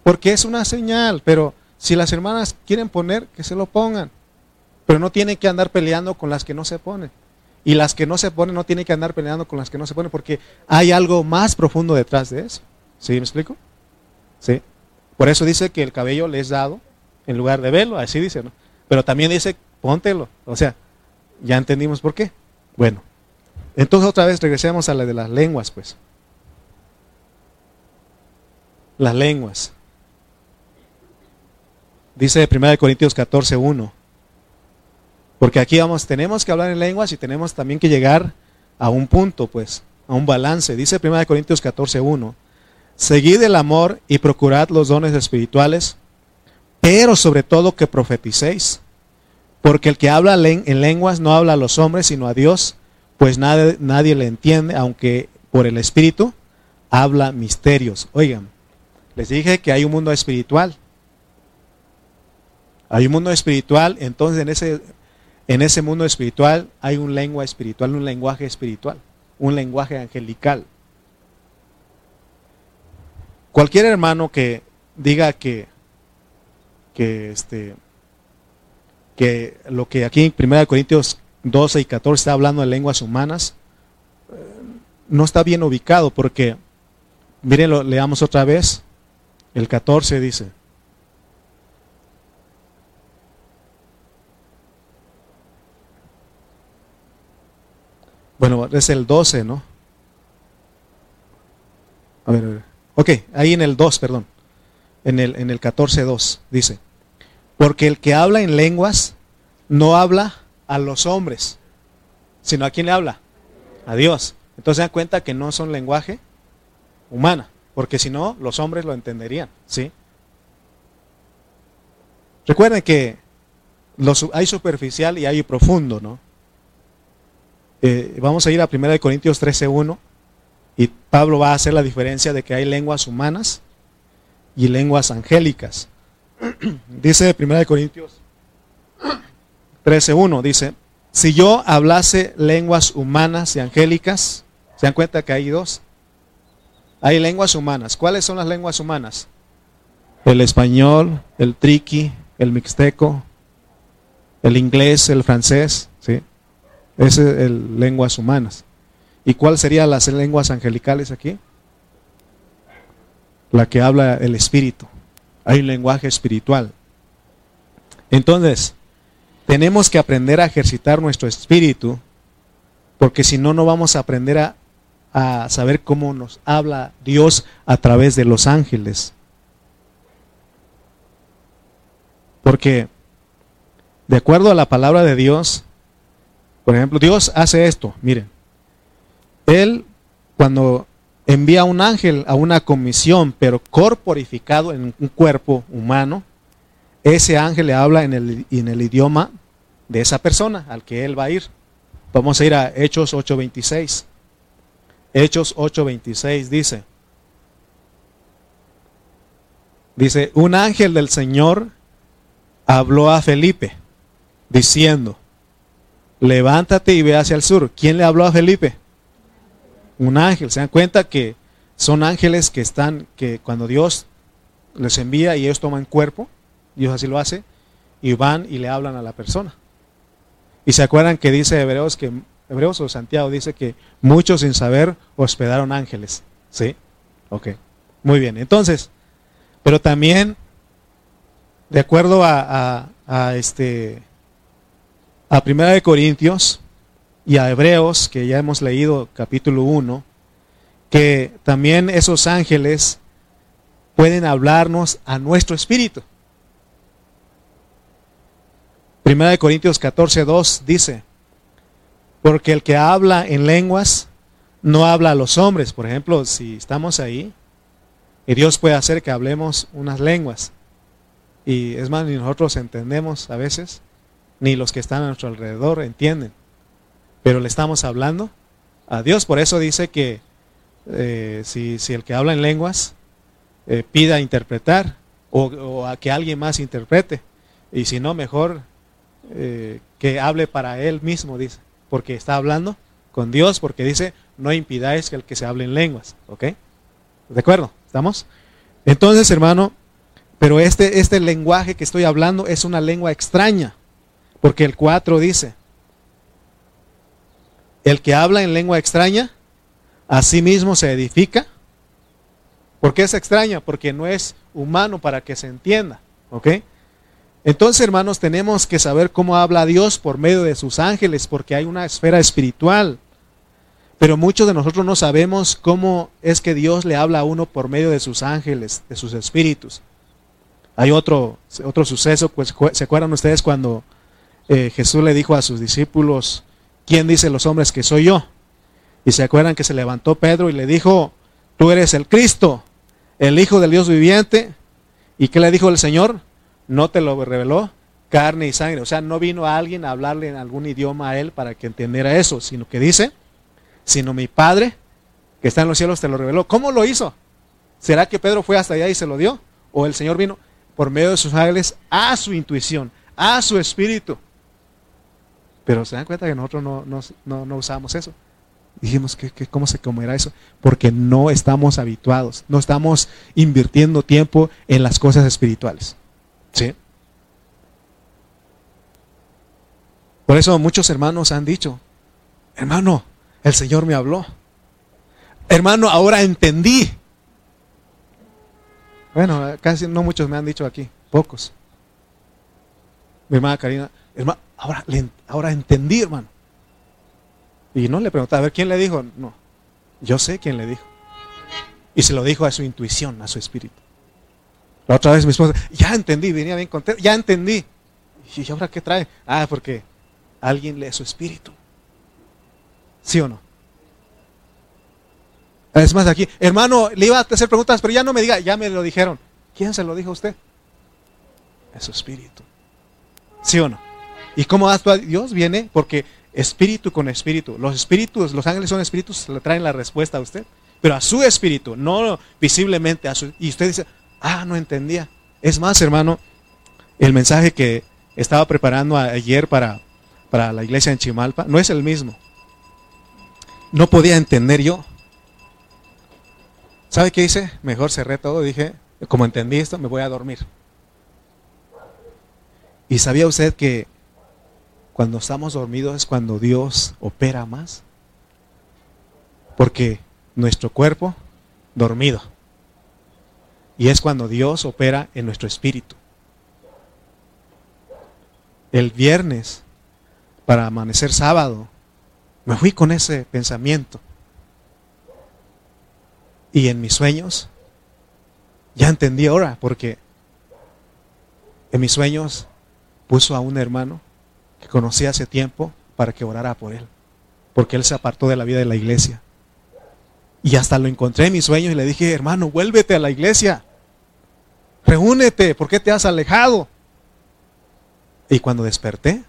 Porque es una señal. Pero si las hermanas quieren poner, que se lo pongan. Pero no tienen que andar peleando con las que no se ponen. Y las que no se ponen no tienen que andar peleando con las que no se ponen porque hay algo más profundo detrás de eso. ¿Sí me explico? Sí. Por eso dice que el cabello le es dado en lugar de velo, así dice, ¿no? Pero también dice, póntelo. O sea, ya entendimos por qué. Bueno, entonces otra vez regresemos a la de las lenguas, pues. Las lenguas. Dice 1 Corintios 14, 1. Porque aquí vamos, tenemos que hablar en lenguas y tenemos también que llegar a un punto, pues, a un balance. Dice 1 Corintios 14, 1. Seguid el amor y procurad los dones espirituales, pero sobre todo que profeticéis. Porque el que habla en lenguas no habla a los hombres, sino a Dios, pues nadie, nadie le entiende, aunque por el Espíritu habla misterios. Oigan, les dije que hay un mundo espiritual. Hay un mundo espiritual, entonces en ese en ese mundo espiritual hay un lengua espiritual, un lenguaje espiritual, un lenguaje angelical. Cualquier hermano que diga que, que, este, que lo que aquí en 1 Corintios 12 y 14 está hablando de lenguas humanas, eh, no está bien ubicado porque, miren, leamos otra vez, el 14 dice, Bueno, es el 12, ¿no? A ver, a ver. Ok, ahí en el 2, perdón. En el, en el 14.2 dice, porque el que habla en lenguas no habla a los hombres, sino a quién le habla? A Dios. Entonces se dan cuenta que no son lenguaje humana, porque si no, los hombres lo entenderían, ¿sí? Recuerden que hay superficial y hay profundo, ¿no? Eh, vamos a ir a 1 Corintios 13.1 y Pablo va a hacer la diferencia de que hay lenguas humanas y lenguas angélicas. dice 1 Corintios 13.1, dice, si yo hablase lenguas humanas y angélicas, ¿se dan cuenta que hay dos? Hay lenguas humanas. ¿Cuáles son las lenguas humanas? El español, el triqui, el mixteco, el inglés, el francés, ¿sí? Es el, lenguas humanas. ¿Y cuál serían las lenguas angelicales aquí? La que habla el espíritu. Hay un lenguaje espiritual. Entonces, tenemos que aprender a ejercitar nuestro espíritu, porque si no, no vamos a aprender a, a saber cómo nos habla Dios a través de los ángeles. Porque, de acuerdo a la palabra de Dios, por ejemplo, Dios hace esto, miren. Él cuando envía un ángel a una comisión, pero corporificado en un cuerpo humano, ese ángel le habla en el, en el idioma de esa persona al que él va a ir. Vamos a ir a Hechos 8:26. Hechos 8:26 dice, dice, un ángel del Señor habló a Felipe diciendo, levántate y ve hacia el sur. ¿Quién le habló a Felipe? Un ángel. Se dan cuenta que son ángeles que están, que cuando Dios les envía y ellos toman cuerpo, Dios así lo hace, y van y le hablan a la persona. Y se acuerdan que dice Hebreos que Hebreos o Santiago dice que muchos sin saber hospedaron ángeles. ¿Sí? Ok. Muy bien. Entonces, pero también, de acuerdo a, a este a Primera de Corintios y a Hebreos, que ya hemos leído capítulo 1, que también esos ángeles pueden hablarnos a nuestro espíritu. Primera de Corintios 14, 2 dice, Porque el que habla en lenguas no habla a los hombres. Por ejemplo, si estamos ahí, y Dios puede hacer que hablemos unas lenguas. Y es más, ni nosotros entendemos a veces, ni los que están a nuestro alrededor entienden. Pero le estamos hablando a Dios. Por eso dice que eh, si, el que habla en lenguas eh, pida interpretar o, a que alguien más interprete. Y si no, mejor eh, que hable para él mismo, dice. Porque está hablando con Dios, porque dice, no impidáis que el que se hable en lenguas. ¿Ok? ¿De acuerdo? ¿Estamos? Entonces, hermano, pero este, este lenguaje que estoy hablando es una lengua extraña, porque el 4 dice, el que habla en lengua extraña, a sí mismo se edifica. ¿Por qué es extraña? Porque no es humano para que se entienda. ¿Ok? Entonces, hermanos, tenemos que saber cómo habla Dios por medio de sus ángeles, porque hay una esfera espiritual. Pero muchos de nosotros no sabemos cómo es que Dios le habla a uno por medio de sus ángeles, de sus espíritus. Hay otro, otro suceso, pues se acuerdan ustedes cuando eh, Jesús le dijo a sus discípulos, ¿quién dice los hombres que soy yo? Y se acuerdan que se levantó Pedro y le dijo, tú eres el Cristo, el Hijo del Dios viviente. ¿Y qué le dijo el Señor? No te lo reveló carne y sangre. O sea, no vino alguien a hablarle en algún idioma a él para que entendiera eso, sino que dice, sino mi Padre que está en los cielos te lo reveló. ¿Cómo lo hizo? ¿Será que Pedro fue hasta allá y se lo dio? ¿O el Señor vino por medio de sus ángeles a su intuición, a su espíritu? Pero se dan cuenta que nosotros no, no, usamos eso. Dijimos, que, ¿cómo se comerá eso? Porque no estamos habituados, no estamos invirtiendo tiempo en las cosas espirituales. ¿Sí? Por eso muchos hermanos han dicho, hermano, el Señor me habló. Hermano, ahora entendí. Bueno, casi no muchos me han dicho aquí, pocos. Mi hermana Karina, hermano, ahora, ahora entendí, hermano. Y no le preguntaba, a ver, ¿quién le dijo? No, yo sé quién le dijo. Y se lo dijo a su intuición, a su espíritu. La otra vez mi esposa, ya entendí, venía bien contento, ya entendí. ¿Y ahora qué trae? Ah, porque alguien lee su espíritu. ¿Sí o no? Es más, aquí, hermano, le iba a hacer preguntas, pero ya no me diga, ya me lo dijeron. ¿Quién se lo dijo a usted? Es su espíritu. ¿Sí o no? ¿Y cómo actúa Dios? Viene porque espíritu con espíritu. Los espíritus, los ángeles son espíritus, le traen la respuesta a usted. Pero a su espíritu, no visiblemente a su. Y usted dice, ah, no entendía. Es más, hermano, el mensaje que estaba preparando ayer para, para la iglesia en Chimalpa no es el mismo no podía entender yo. ¿Sabe qué hice? Mejor cerré todo, dije, como entendí esto, me voy a dormir. ¿Y sabía usted que cuando estamos dormidos es cuando Dios opera más? Porque nuestro cuerpo dormido. Y es cuando Dios opera en nuestro espíritu. El viernes, para amanecer sábado, me fui con ese pensamiento. Y en mis sueños, ya entendí ahora, porque en mis sueños puso a un hermano que conocí hace tiempo para que orara por él, porque él se apartó de la vida de la iglesia. Y hasta lo encontré en mis sueños y le dije, hermano, vuélvete a la iglesia, reúnete, ¿por qué te has alejado? Y cuando desperté,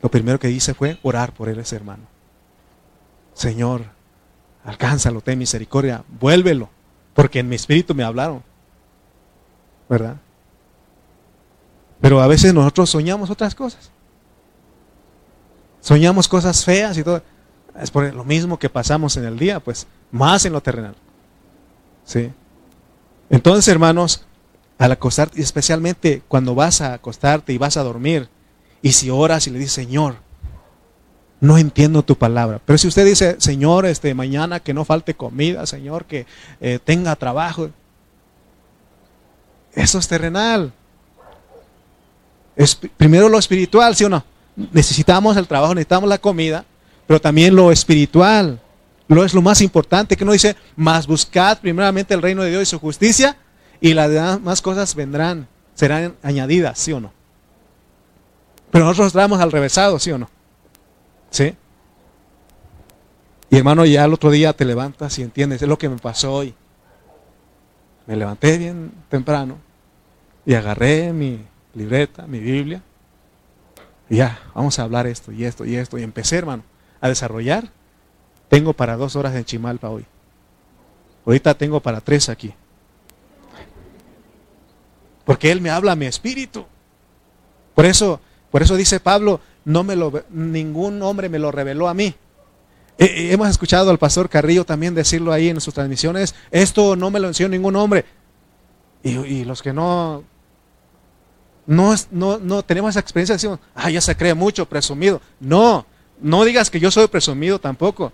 lo primero que hice fue orar por él, ese hermano. Señor, alcánzalo, ten misericordia, vuélvelo, porque en mi espíritu me hablaron. ¿Verdad? Pero a veces nosotros soñamos otras cosas. Soñamos cosas feas y todo. Es por lo mismo que pasamos en el día, pues, más en lo terrenal. ¿Sí? Entonces, hermanos, al acostarte, especialmente cuando vas a acostarte y vas a dormir, y si oras y le dices, Señor, no entiendo tu palabra. Pero si usted dice, Señor, este, mañana que no falte comida, Señor, que eh, tenga trabajo, eso es terrenal. Es primero lo espiritual, ¿sí o no? Necesitamos el trabajo, necesitamos la comida, pero también lo espiritual. Lo es lo más importante, que no dice, más buscad primeramente el reino de Dios y su justicia, y las demás cosas vendrán, serán añadidas, ¿sí o no? Pero nosotros estamos al revésado, ¿sí o no? ¿Sí? Y hermano, ya el otro día te levantas y entiendes, es lo que me pasó hoy. Me levanté bien temprano y agarré mi libreta, mi Biblia. Ya, vamos a hablar esto y esto y esto. Y empecé, hermano, a desarrollar. Tengo para dos horas en Chimalpa hoy. Ahorita tengo para tres aquí. Porque Él me habla a mi espíritu. Por eso, por eso dice Pablo, no me lo, ningún hombre me lo reveló a mí. Eh, eh, hemos escuchado al pastor Carrillo también decirlo ahí en sus transmisiones, esto no me lo enseñó ningún hombre. Y, los que no, no, no, no tenemos esa experiencia, decimos, ah, ya se cree mucho, presumido. No, no digas que yo soy presumido tampoco.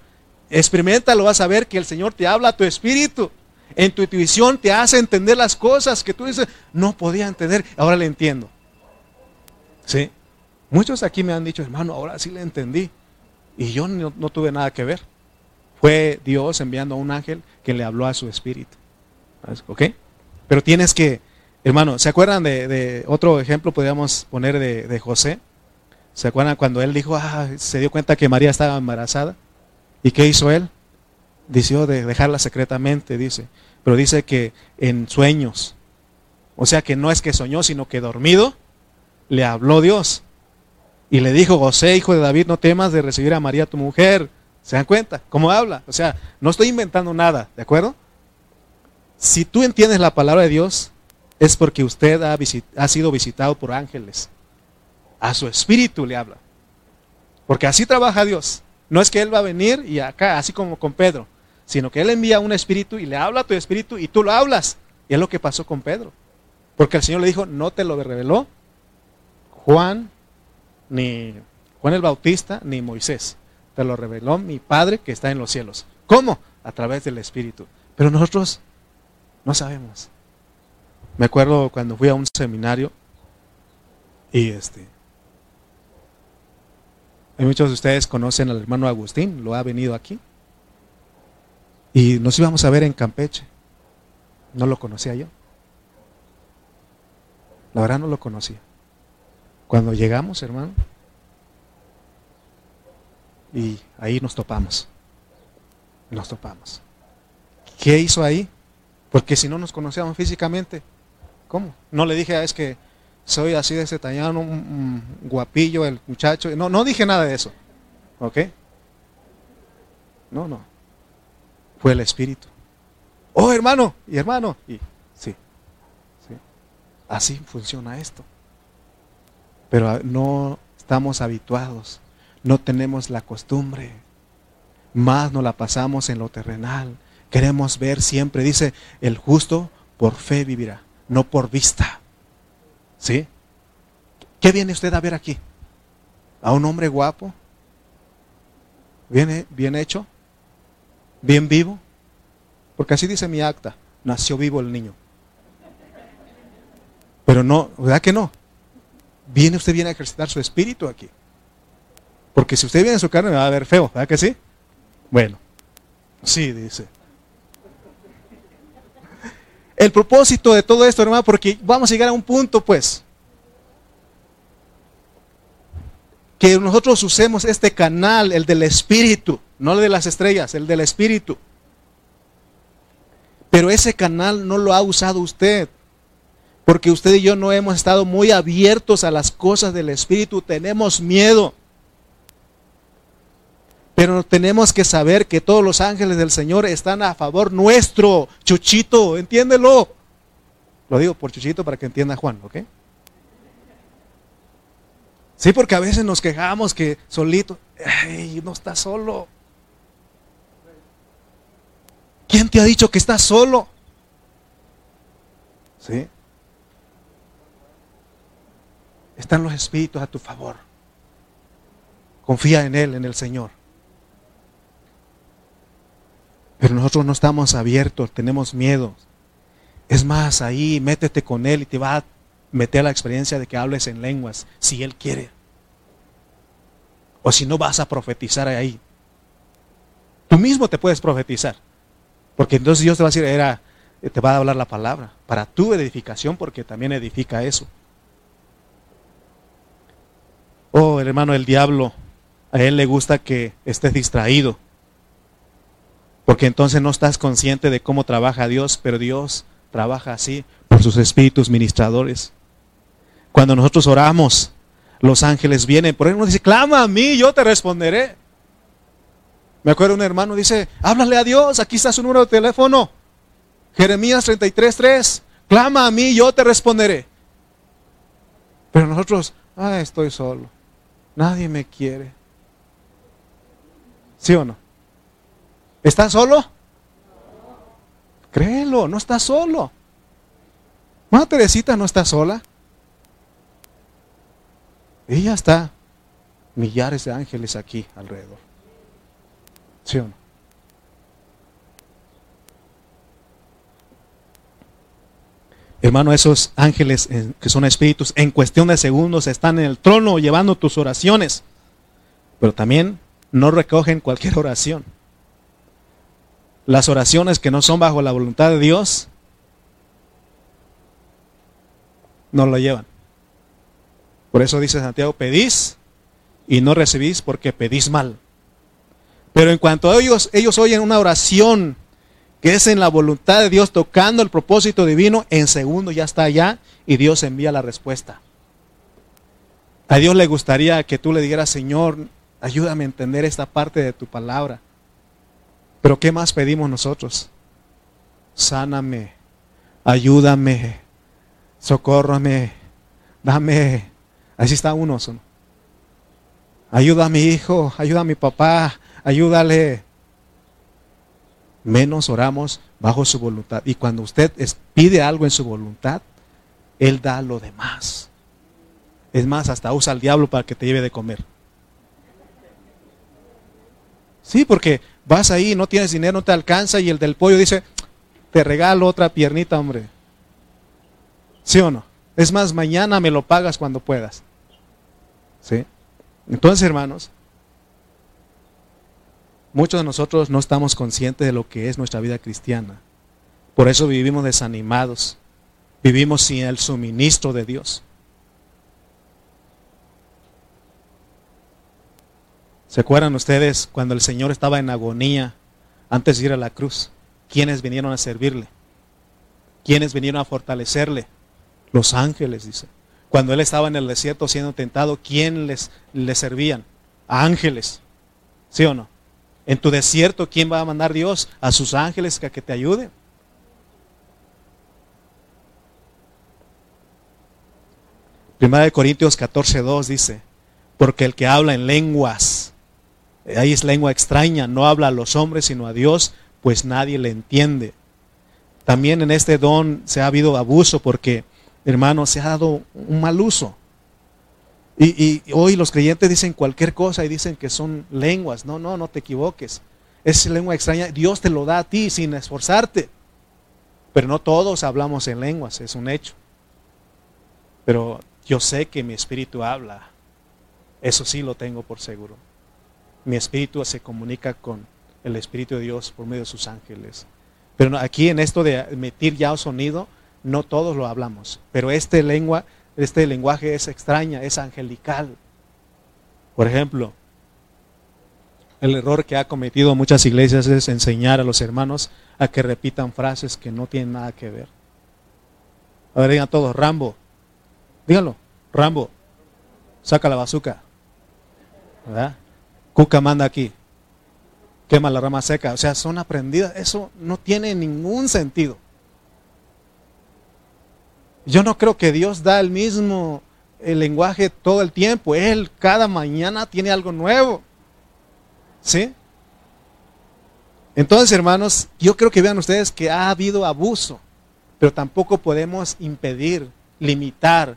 Experimentalo, vas a ver que el Señor te habla a tu espíritu. En tu intuición te hace entender las cosas que tú dices, no podía entender, ahora le entiendo. ¿Sí? Muchos aquí me han dicho, hermano, ahora sí le entendí. Y yo no, tuve nada que ver. Fue Dios enviando a un ángel que le habló a su espíritu. ¿Ok? Pero tienes que, hermano, ¿se acuerdan de, otro ejemplo? Podríamos poner de, José. ¿Se acuerdan cuando él dijo, ah, se dio cuenta que María estaba embarazada? ¿Y qué hizo él? Dició de dejarla secretamente, dice. Pero dice que en sueños. O sea que no es que soñó, sino que dormido le habló Dios. Y le dijo, José, hijo de David, no temas de recibir a María tu mujer. ¿Se dan cuenta? ¿Cómo habla? O sea, no estoy inventando nada, ¿de acuerdo? Si tú entiendes la palabra de Dios, es porque usted ha, sido visitado por ángeles. A su espíritu le habla. Porque así trabaja Dios. No es que Él va a venir y acá, así como con Pedro, sino que Él envía un espíritu y le habla a tu espíritu y tú lo hablas. Y es lo que pasó con Pedro. Porque el Señor le dijo, no te lo reveló Juan ni Juan el Bautista, ni Moisés. Te lo reveló mi Padre que está en los cielos. ¿Cómo? A través del Espíritu. Pero nosotros no sabemos. Me acuerdo cuando fui a un seminario y este... muchos de ustedes conocen al hermano Agustín, lo ha venido aquí. Y nos íbamos a ver en Campeche. No lo conocía yo. La verdad no lo conocía. Cuando llegamos, hermano, y ahí nos topamos. Nos topamos. ¿Qué hizo ahí? Porque si no nos conocíamos físicamente, ¿cómo? No le dije, ah, es que soy así de ese tañano, un, guapillo, el muchacho. No, no dije nada de eso. ¿Ok? No, no. Fue el Espíritu. Oh, hermano, y hermano. Y sí, sí. Así funciona esto pero no estamos habituados, no tenemos la costumbre, más nos la pasamos en lo terrenal. Queremos ver siempre, dice, el justo por fe vivirá, no por vista. ¿Sí? ¿Qué viene usted a ver aquí? ¿A un hombre guapo? ¿Bien, bien hecho? ¿Bien vivo? Porque así dice mi acta, nació vivo el niño. Pero no, ¿verdad que no? viene usted viene a ejercitar su espíritu aquí. Porque si usted viene en su carne me va a ver feo, ¿verdad que sí? Bueno, sí, dice. El propósito de todo esto, hermano, porque vamos a llegar a un punto, pues, que nosotros usemos este canal, el del espíritu, no el de las estrellas, el del espíritu. Pero ese canal no lo ha usado usted. Porque usted y yo no hemos estado muy abiertos a las cosas del Espíritu, tenemos miedo. Pero tenemos que saber que todos los ángeles del Señor están a favor nuestro. Chuchito, entiéndelo. Lo digo por Chuchito para que entienda Juan, ¿ok? Sí, porque a veces nos quejamos que solito, ay, no está solo. ¿Quién te ha dicho que estás solo? ¿Sí? Están los espíritus a tu favor. Confía en Él, en el Señor. Pero nosotros no estamos abiertos, tenemos miedo. Es más, ahí métete con Él y te va a meter la experiencia de que hables en lenguas, si Él quiere. O si no vas a profetizar ahí. Tú mismo te puedes profetizar. Porque entonces Dios te va a decir, te va a hablar la palabra para tu edificación, porque también edifica eso. Oh, hermano, el diablo, a él le gusta que estés distraído. Porque entonces no estás consciente de cómo trabaja Dios, pero Dios trabaja así por sus espíritus ministradores. Cuando nosotros oramos, los ángeles vienen. Por ejemplo, dice, clama a mí, yo te responderé. Me acuerdo un hermano dice, háblale a Dios, aquí está su número de teléfono. Jeremías 33.3, clama a mí, yo te responderé. Pero nosotros, ah, estoy solo. Nadie me quiere. ¿Sí o no? ¿Estás solo? Créelo, no estás solo. Mamá Teresita no está sola. Ella está millares de ángeles aquí alrededor. ¿Sí o no? Hermano, esos ángeles que son espíritus en cuestión de segundos están en el trono llevando tus oraciones. Pero también no recogen cualquier oración. Las oraciones que no son bajo la voluntad de Dios no lo llevan. Por eso dice Santiago, pedís y no recibís porque pedís mal. Pero en cuanto a ellos, ellos oyen una oración que es en la voluntad de Dios tocando el propósito divino, en segundo ya está allá y Dios envía la respuesta. A Dios le gustaría que tú le dijeras, Señor, ayúdame a entender esta parte de tu palabra. Pero ¿qué más pedimos nosotros? Sáname, ayúdame, socórrame, dame. Así está uno. Ayuda a mi hijo, ayuda a mi papá, ayúdale menos oramos bajo su voluntad. Y cuando usted pide algo en su voluntad, Él da lo demás. Es más, hasta usa al diablo para que te lleve de comer. Sí, porque vas ahí, no tienes dinero, no te alcanza y el del pollo dice, te regalo otra piernita, hombre. ¿Sí o no? Es más, mañana me lo pagas cuando puedas. ¿Sí? Entonces, hermanos, Muchos de nosotros no estamos conscientes de lo que es nuestra vida cristiana. Por eso vivimos desanimados. Vivimos sin el suministro de Dios. ¿Se acuerdan ustedes cuando el Señor estaba en agonía antes de ir a la cruz? ¿Quiénes vinieron a servirle? ¿Quiénes vinieron a fortalecerle? Los ángeles, dice. Cuando él estaba en el desierto siendo tentado, ¿quién les, les servían? ángeles. ¿Sí o no? En tu desierto, ¿quién va a mandar Dios? A sus ángeles a que te ayuden. Primera de Corintios 14, 2 dice, porque el que habla en lenguas, ahí es lengua extraña, no habla a los hombres sino a Dios, pues nadie le entiende. También en este don se ha habido abuso porque, hermano, se ha dado un mal uso. Y, hoy los creyentes dicen cualquier cosa y dicen que son lenguas. No, no, no te equivoques. Es lengua extraña. Dios te lo da a ti sin esforzarte. Pero no todos hablamos en lenguas, es un hecho. Pero yo sé que mi espíritu habla. Eso sí lo tengo por seguro. Mi espíritu se comunica con el Espíritu de Dios por medio de sus ángeles. Pero aquí en esto de emitir ya sonido, no todos lo hablamos. Pero esta lengua este lenguaje es extraña, es angelical. Por ejemplo, el error que ha cometido muchas iglesias es enseñar a los hermanos a que repitan frases que no tienen nada que ver. A ver, digan todos, Rambo. Díganlo, Rambo. Saca la bazuca. ¿Verdad? Cuca manda aquí. Quema la rama seca. O sea, son aprendidas. Eso no tiene ningún sentido. Yo no creo que Dios da el mismo el lenguaje todo el tiempo. Él cada mañana tiene algo nuevo. ¿Sí? Entonces, hermanos, yo creo que vean ustedes que ha habido abuso, pero tampoco podemos impedir, limitar.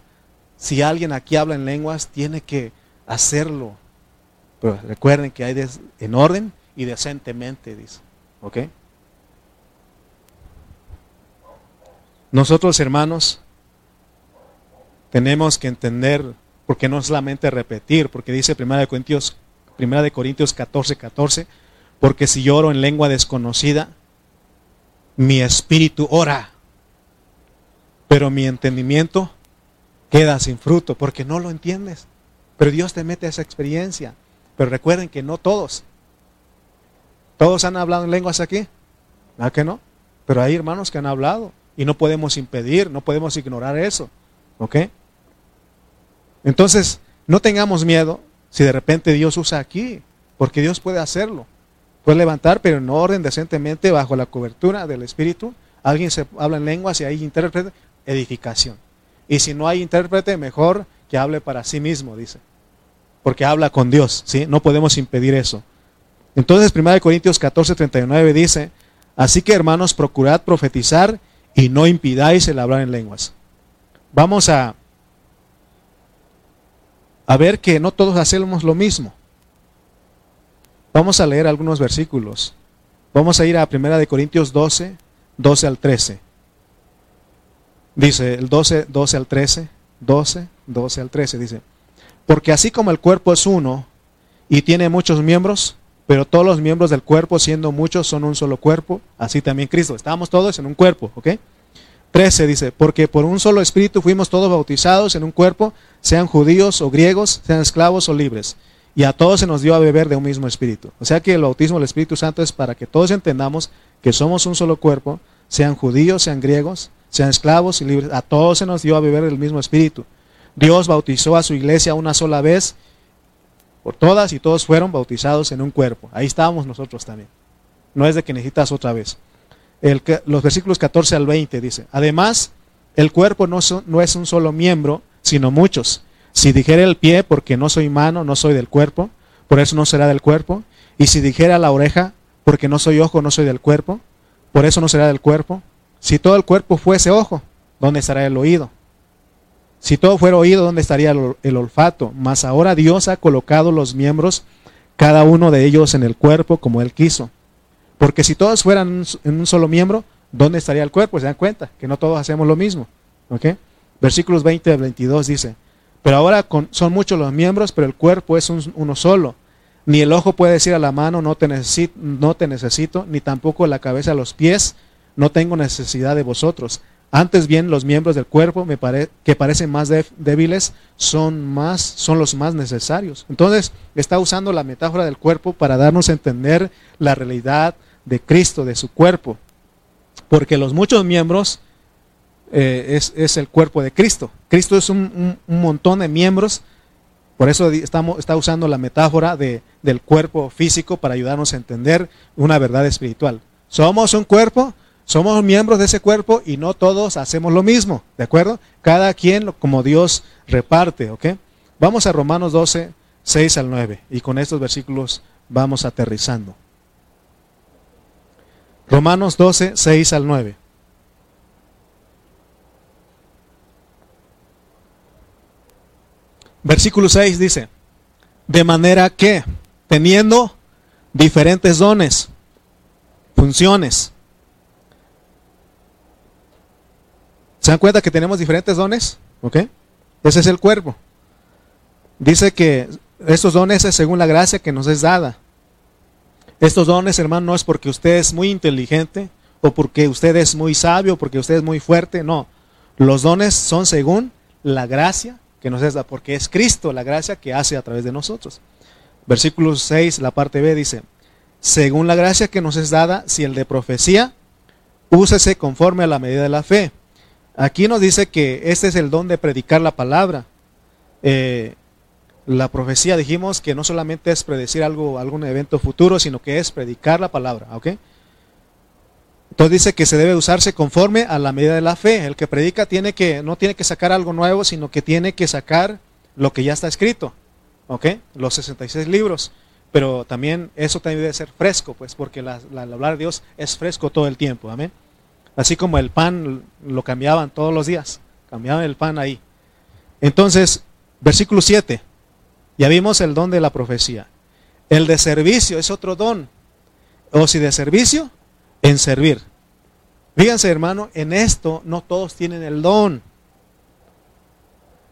Si alguien aquí habla en lenguas, tiene que hacerlo. Pero recuerden que hay en orden y decentemente, dice. ¿Ok? Nosotros, hermanos, tenemos que entender, porque no solamente repetir, porque dice 1 de Corintios, primera de Corintios 14, 14, porque si yo oro en lengua desconocida, mi espíritu ora, pero mi entendimiento queda sin fruto, porque no lo entiendes. Pero Dios te mete a esa experiencia. Pero recuerden que no todos. ¿Todos han hablado en lenguas aquí? ¿A que no? Pero hay hermanos que han hablado y no podemos impedir, no podemos ignorar eso. ¿Ok? Entonces, no tengamos miedo si de repente Dios usa aquí, porque Dios puede hacerlo. Puede levantar, pero en orden, decentemente, bajo la cobertura del Espíritu. Alguien se habla en lenguas y hay intérprete, edificación. Y si no hay intérprete, mejor que hable para sí mismo, dice. Porque habla con Dios, ¿sí? No podemos impedir eso. Entonces, 1 Corintios 14, 39 dice, así que hermanos, procurad profetizar y no impidáis el hablar en lenguas. Vamos a, a ver que no todos hacemos lo mismo. Vamos a leer algunos versículos. Vamos a ir a 1 Corintios 12, 12 al 13. Dice el 12, 12 al 13, 12, 12 al 13, dice, porque así como el cuerpo es uno y tiene muchos miembros, pero todos los miembros del cuerpo, siendo muchos, son un solo cuerpo, así también Cristo. Estamos todos en un cuerpo, ¿ok? 13 dice, porque por un solo espíritu fuimos todos bautizados en un cuerpo, sean judíos o griegos, sean esclavos o libres. Y a todos se nos dio a beber de un mismo espíritu. O sea que el bautismo del Espíritu Santo es para que todos entendamos que somos un solo cuerpo, sean judíos, sean griegos, sean esclavos y libres. A todos se nos dio a beber del mismo espíritu. Dios bautizó a su iglesia una sola vez por todas y todos fueron bautizados en un cuerpo. Ahí estábamos nosotros también. No es de que necesitas otra vez. El, los versículos 14 al 20 dice, además, el cuerpo no, no es un solo miembro, sino muchos. Si dijera el pie, porque no soy mano, no soy del cuerpo, por eso no será del cuerpo. Y si dijera la oreja, porque no soy ojo, no soy del cuerpo, por eso no será del cuerpo. Si todo el cuerpo fuese ojo, ¿dónde estará el oído? Si todo fuera oído, ¿dónde estaría el, olfato? Mas ahora Dios ha colocado los miembros, cada uno de ellos en el cuerpo como Él quiso. Porque si todos fueran en un solo miembro, ¿dónde estaría el cuerpo? ¿Se dan cuenta? Que no todos hacemos lo mismo. ¿Ok? Versículos 20 al 22 dice, pero ahora son muchos los miembros, pero el cuerpo es uno solo. Ni el ojo puede decir a la mano, no te, necesito, no te necesito, ni tampoco la cabeza a los pies, no tengo necesidad de vosotros. Antes bien, los miembros del cuerpo me que parecen más débiles son, más, son los más necesarios. Entonces, está usando la metáfora del cuerpo para darnos a entender la realidad de Cristo, de su cuerpo. Porque los muchos miembros eh, es, el cuerpo de Cristo. Cristo es un, montón de miembros. Por eso estamos, está usando la metáfora de, del cuerpo físico para ayudarnos a entender una verdad espiritual. Somos un cuerpo, somos miembros de ese cuerpo y no todos hacemos lo mismo, ¿de acuerdo? Cada quien como Dios reparte, ¿ok? Vamos a Romanos 12, 6 al 9 y con estos versículos vamos aterrizando. Romanos 12, 6 al 9. Versículo 6 dice, de manera que, teniendo diferentes dones, funciones, ¿Se dan cuenta que tenemos diferentes dones? ¿Ok? Ese es el cuerpo. Dice que estos dones es según la gracia que nos es dada. Estos dones, hermano, no es porque usted es muy inteligente o porque usted es muy sabio o porque usted es muy fuerte, no. Los dones son según la gracia que nos es dada, porque es Cristo la gracia que hace a través de nosotros. Versículo 6, la parte B dice, según la gracia que nos es dada, si el de profecía, úsese conforme a la medida de la fe Aquí nos dice que este es el don de predicar la palabra. Eh, la profecía dijimos que no solamente es predecir algo, algún evento futuro, sino que es predicar la palabra, ¿ok? Entonces dice que se debe usarse conforme a la medida de la fe. El que predica tiene que, no tiene que sacar algo nuevo, sino que tiene que sacar lo que ya está escrito, ¿ok? Los 66 libros. Pero también eso también debe ser fresco, pues, porque la, hablar de Dios es fresco todo el tiempo, amén. Así como el pan lo cambiaban todos los días, cambiaban el pan ahí. Entonces, versículo 7, ya vimos el don de la profecía. El de servicio es otro don. O si de servicio, en servir. Fíjense, hermano, en esto no todos tienen el don.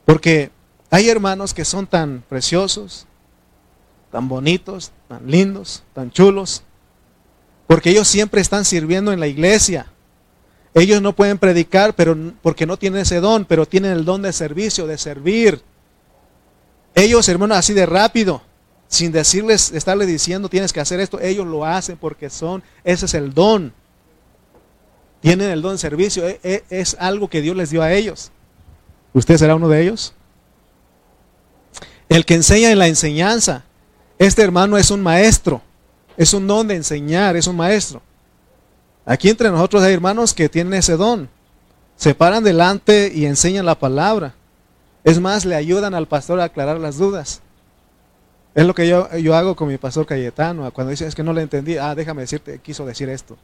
Porque hay hermanos que son tan preciosos, tan bonitos, tan lindos, tan chulos, porque ellos siempre están sirviendo en la iglesia. Ellos no pueden predicar pero, porque no tienen ese don, pero tienen el don de servicio, de servir. Ellos, hermanos, así de rápido, sin decirles, estarle diciendo tienes que hacer esto, ellos lo hacen porque son, ese es el don. Tienen el don de servicio, e, e, es algo que Dios les dio a ellos. ¿Usted será uno de ellos? El que enseña en la enseñanza. Este hermano es un maestro, es un don de enseñar, es un maestro. Aquí entre nosotros hay hermanos que tienen ese don. Se paran delante y enseñan la palabra. Es más, le ayudan al pastor a aclarar las dudas. Es lo que yo, yo hago con mi pastor Cayetano. Cuando dice, es que no le entendí, ah, déjame decirte, quiso decir esto.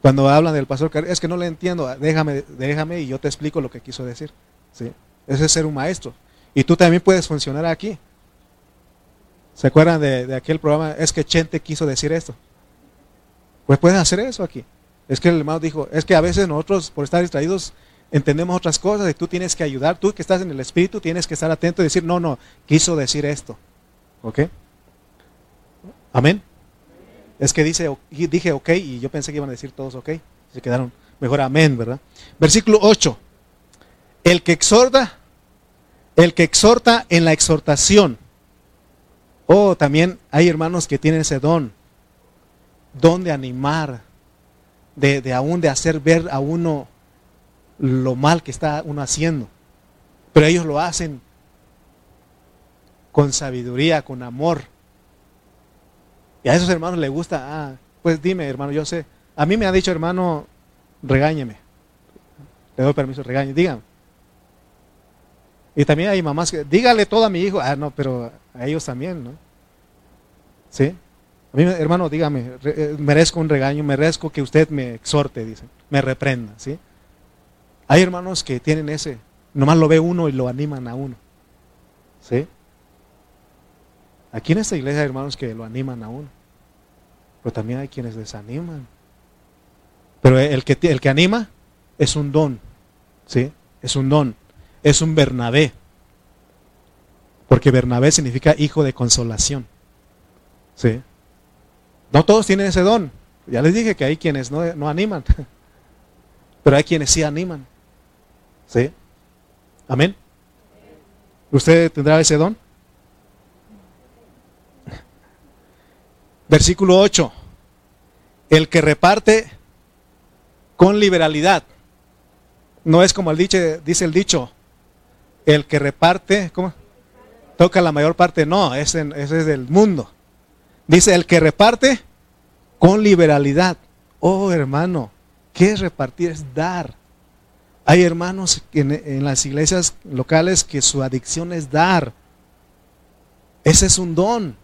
Cuando hablan del pastor es que no le entiendo, déjame, déjame y yo te explico lo que quiso decir. ¿Sí? Ese es ser un maestro. Y tú también puedes funcionar aquí. ¿Se acuerdan de, de aquel programa? Es que Chente quiso decir esto. Pues puedes hacer eso aquí. Es que el hermano dijo, es que a veces nosotros por estar distraídos entendemos otras cosas y tú tienes que ayudar, tú que estás en el espíritu tienes que estar atento y decir, no, no, quiso decir esto. ¿Ok? Amén. Es que dice, dije ok y yo pensé que iban a decir todos ok. Se quedaron mejor amén, ¿verdad? Versículo 8. El que exhorta, el que exhorta en la exhortación. Oh, también hay hermanos que tienen ese don. Don de animar, de, de aún de hacer ver a uno lo mal que está uno haciendo. Pero ellos lo hacen con sabiduría, con amor. Y a esos hermanos les gusta, ah, pues dime, hermano, yo sé. A mí me ha dicho, hermano, regáñeme. Le doy permiso, regáñeme, dígame. Y también hay mamás que, dígale todo a mi hijo. Ah, no, pero a ellos también, ¿no? ¿Sí? A mí, hermano, dígame, eh, merezco un regaño, merezco que usted me exhorte, dice, me reprenda, ¿sí? Hay hermanos que tienen ese, nomás lo ve uno y lo animan a uno, ¿sí? Aquí en esta iglesia hay hermanos que lo animan a uno, pero también hay quienes desaniman. Pero el que, el que anima es un don, ¿sí? Es un don, es un Bernabé, porque Bernabé significa hijo de consolación, ¿sí? No todos tienen ese don, ya les dije que hay quienes no, no animan, pero hay quienes sí animan, ¿sí? Amén. ¿Usted tendrá ese don? Versículo 8. El que reparte con liberalidad. No es como el dicho, dice el dicho, el que reparte, ¿cómo? Toca la mayor parte. No, ese, ese es del mundo. Dice el que reparte con liberalidad. Oh hermano, ¿qué es repartir? Es dar. Hay hermanos en, en las iglesias locales que su adicción es dar. Ese es un don.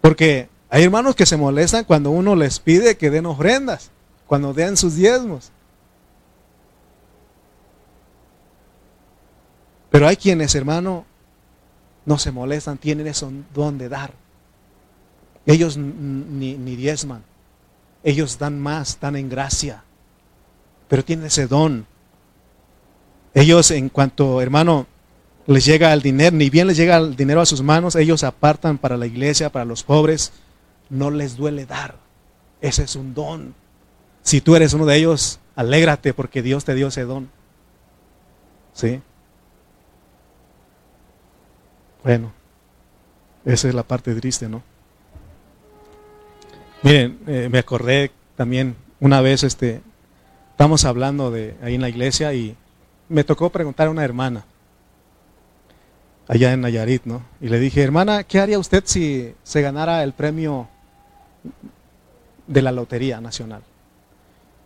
Porque hay hermanos que se molestan cuando uno les pide que den ofrendas, cuando den sus diezmos. Pero hay quienes, hermano, no se molestan, tienen ese don de dar. Ellos ni, ni diezman, ellos dan más, dan en gracia, pero tienen ese don. Ellos en cuanto, hermano, les llega el dinero, ni bien les llega el dinero a sus manos, ellos apartan para la iglesia, para los pobres, no les duele dar. Ese es un don. Si tú eres uno de ellos, alégrate porque Dios te dio ese don. ¿Sí? Bueno, esa es la parte triste, ¿no? Miren, eh, me acordé también una vez, este, estamos hablando de ahí en la iglesia y me tocó preguntar a una hermana allá en Nayarit, ¿no? Y le dije, hermana, ¿qué haría usted si se ganara el premio de la Lotería Nacional?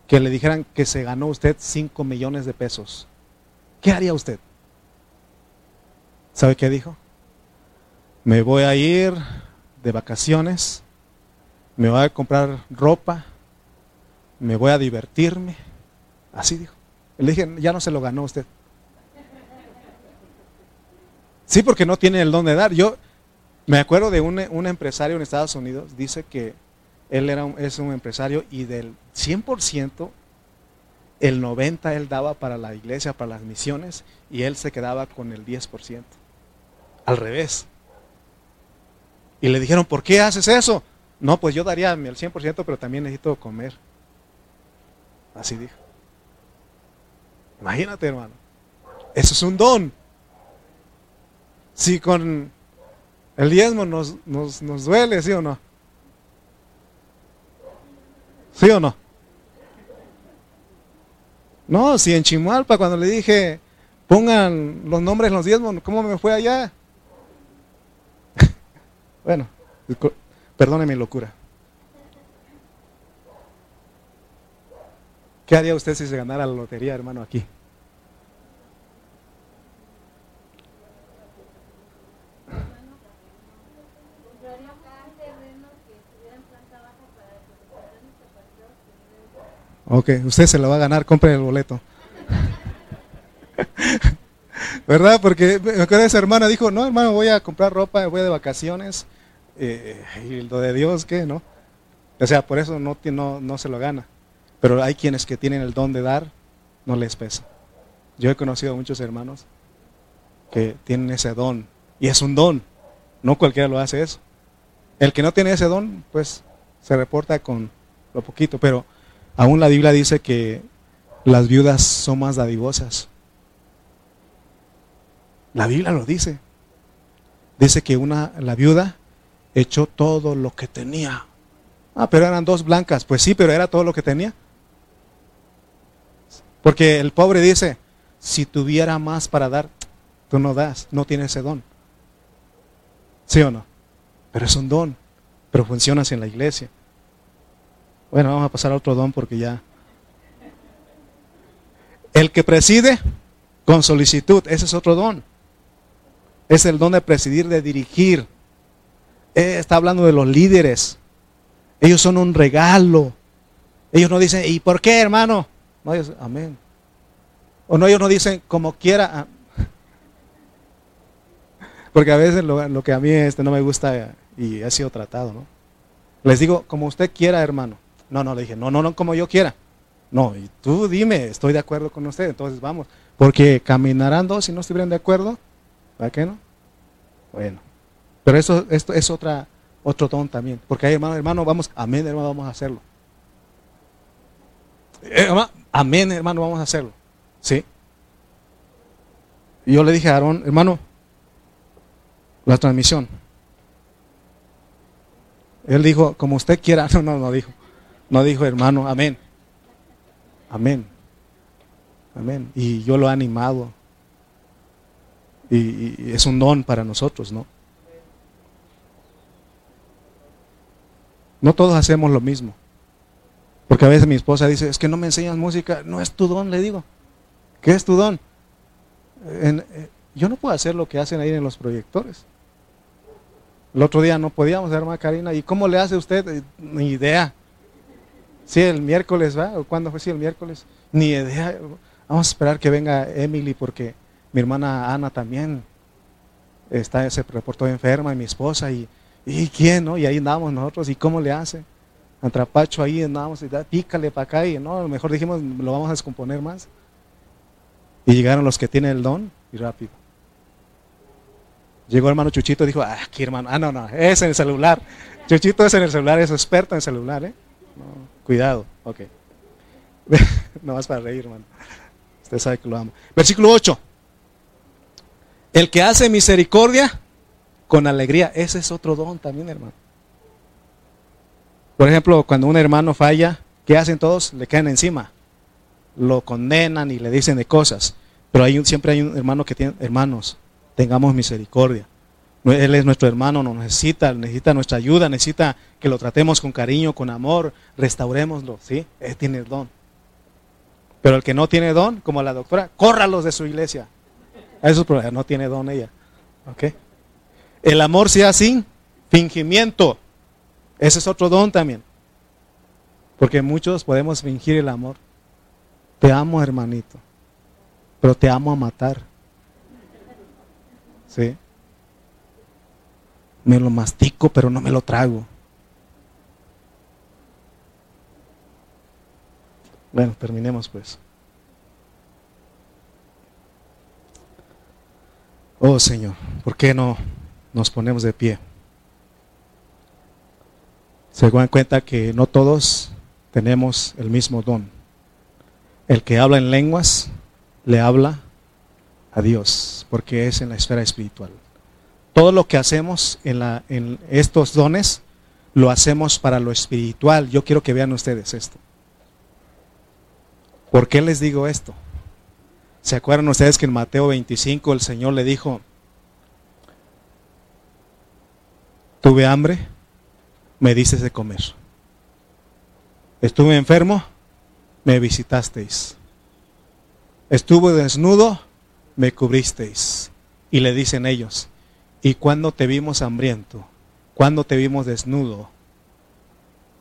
Que le dijeran que se ganó usted 5 millones de pesos. ¿Qué haría usted? ¿Sabe qué dijo? Me voy a ir de vacaciones, me voy a comprar ropa, me voy a divertirme. Así dijo. Le dije, ya no se lo ganó usted. Sí, porque no tiene el don de dar. Yo me acuerdo de un, empresario en Estados Unidos, dice que él era es un empresario y del 100%, el 90% él daba para la iglesia, para las misiones, y él se quedaba con el 10%. Al revés. Y le dijeron, ¿por qué haces eso? No, pues yo daría el 100%, pero también necesito comer. Así dijo. Imagínate, hermano. Eso es un don. Si con El diezmo nos, nos, nos duele, ¿sí o no? ¿Sí o no? No, si en Chimualpa cuando le dije pongan los nombres en los diezmos, ¿cómo me fue allá? Bueno, perdone mi locura. ¿Qué haría usted si se ganara la lotería, hermano, aquí? Ok, usted se lo va a ganar, compre el boleto. ¿Verdad? Porque me acuerdo esa hermana, dijo, no hermano, voy a comprar ropa, voy de vacaciones. Eh, y lo de Dios, ¿qué? ¿No? O sea, por eso no, no, no se lo gana. Pero hay quienes que tienen el don de dar, no les pesa. Yo he conocido a muchos hermanos que tienen ese don. Y es un don. No cualquiera lo hace eso. El que no tiene ese don, pues se reporta con lo poquito. Pero Aún la Biblia dice que las viudas son más dadivosas. La Biblia lo dice. Dice que una, la viuda echó todo lo que tenía. Ah, pero eran dos blancas. Pues sí, pero era todo lo que tenía. Porque el pobre dice, si tuviera más para dar, tú no das, no tienes ese don. ¿Sí o no? Pero es un don, pero funcionas en la iglesia. Bueno, vamos a pasar a otro don porque ya. El que preside con solicitud, ese es otro don. Es el don de presidir, de dirigir. Eh, está hablando de los líderes. Ellos son un regalo. Ellos no dicen, ¿y por qué, hermano? No, ellos, amén. O no, ellos no dicen, como quiera. Ah. Porque a veces lo, que a mí este, no me gusta y ha sido tratado, ¿no? Les digo, como usted quiera, hermano. No, no, le dije, no, no, no, como yo quiera. No, y tú dime, estoy de acuerdo con usted, entonces vamos. Porque caminarán dos si no estuvieran de acuerdo. ¿Para qué no? Bueno. Pero eso esto es otra, otro don también. Porque hay hermano, hermano, vamos, amén, hermano, vamos a hacerlo. Eh, amén, hermano, vamos a hacerlo. ¿Sí? Y yo le dije a Aarón, hermano, la transmisión. Él dijo, como usted quiera. No, no, no dijo. No dijo, hermano, amén. Amén. Amén. Y yo lo he animado. Y, es un don para nosotros, ¿no? No todos hacemos lo mismo. Porque a veces mi esposa dice, es que no me enseñas música. No es tu don, le digo. ¿Qué es tu don? Eh, yo no puedo hacer lo que hacen ahí en los proyectores. El otro día no podíamos, hermana Karina. ¿Y cómo le hace usted? Eh, ni idea. Sí, el miércoles, ¿va? ¿O cuándo fue? Sí, el miércoles. Ni idea. Vamos a esperar que venga Emily porque mi hermana Ana también está, se reportó enferma y mi esposa y, y quién, ¿no? Y ahí andamos nosotros. ¿Y cómo le hace? Antrapacho ahí andamos y da, pícale para acá y no, lo mejor dijimos lo vamos a descomponer más. Y llegaron los que tienen el don y rápido. Llegó el hermano Chuchito y dijo, ah, aquí hermano, ah, no, no, es en el celular. Chuchito es en el celular, es experto en el celular, ¿eh? Cuidado, ok. no vas para reír, hermano. Usted sabe que lo amo. Versículo 8. El que hace misericordia con alegría, ese es otro don también, hermano. Por ejemplo, cuando un hermano falla, ¿qué hacen todos? Le caen encima. Lo condenan y le dicen de cosas. Pero hay siempre hay un hermano que tiene, hermanos, tengamos misericordia. Él es nuestro hermano, nos necesita, necesita nuestra ayuda, necesita que lo tratemos con cariño, con amor, restaurémoslo, ¿sí? Él tiene el don. Pero el que no tiene don, como la doctora, córralos de su iglesia. Eso es no tiene don ella. ¿Ok? El amor sea sin fingimiento. Ese es otro don también. Porque muchos podemos fingir el amor. Te amo, hermanito. Pero te amo a matar. ¿Sí? me lo mastico, pero no me lo trago. Bueno, terminemos pues. Oh Señor, ¿por qué no nos ponemos de pie? Se dan cuenta que no todos tenemos el mismo don. El que habla en lenguas le habla a Dios, porque es en la esfera espiritual. Todo lo que hacemos en, la, en estos dones lo hacemos para lo espiritual. Yo quiero que vean ustedes esto. ¿Por qué les digo esto? ¿Se acuerdan ustedes que en Mateo 25 el Señor le dijo, tuve hambre, me dices de comer. Estuve enfermo, me visitasteis. Estuve desnudo, me cubristeis. Y le dicen ellos, ¿y cuando te vimos hambriento? ¿Cuándo te vimos desnudo?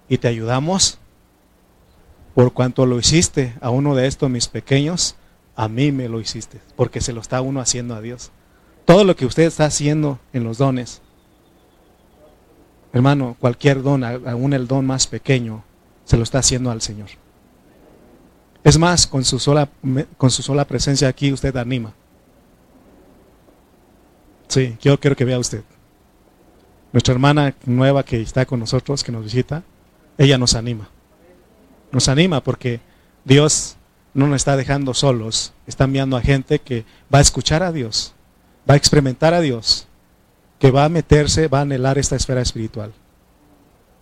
¿Y te ayudamos? Por cuanto lo hiciste a uno de estos mis pequeños, a mí me lo hiciste, porque se lo está uno haciendo a Dios. Todo lo que usted está haciendo en los dones, hermano, cualquier don, aún el don más pequeño, se lo está haciendo al Señor. Es más, con su sola, con su sola presencia aquí usted anima. Sí, yo quiero que vea usted. Nuestra hermana nueva que está con nosotros, que nos visita, ella nos anima. Nos anima porque Dios no nos está dejando solos, está enviando a gente que va a escuchar a Dios, va a experimentar a Dios, que va a meterse, va a anhelar esta esfera espiritual.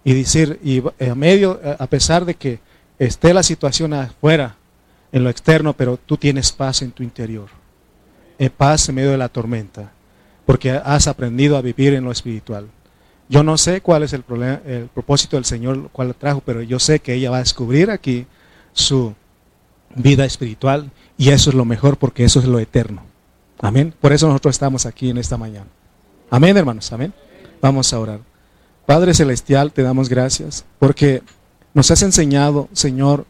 Y decir, y a medio, a pesar de que esté la situación afuera, en lo externo, pero tú tienes paz en tu interior. En paz en medio de la tormenta, porque has aprendido a vivir en lo espiritual. Yo no sé cuál es el, problema, el propósito del Señor, cuál trajo, pero yo sé que ella va a descubrir aquí su vida espiritual y eso es lo mejor porque eso es lo eterno. Amén. Por eso nosotros estamos aquí en esta mañana. Amén, hermanos. Amén. Vamos a orar. Padre Celestial, te damos gracias porque nos has enseñado, Señor,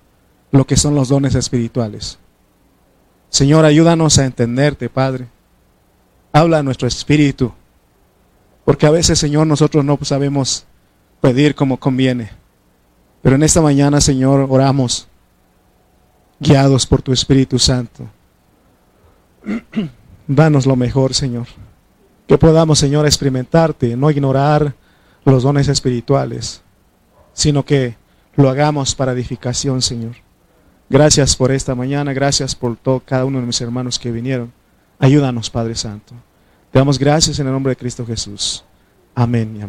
lo que son los dones espirituales. Señor, ayúdanos a entenderte, Padre. Habla a nuestro espíritu. Porque a veces, Señor, nosotros no sabemos pedir como conviene. Pero en esta mañana, Señor, oramos guiados por tu Espíritu Santo. Danos lo mejor, Señor. Que podamos, Señor, experimentarte, no ignorar los dones espirituales, sino que lo hagamos para edificación, Señor. Gracias por esta mañana, gracias por todo, cada uno de mis hermanos que vinieron. Ayúdanos, Padre Santo. Te damos gracias en el nombre de Cristo Jesús. Amén.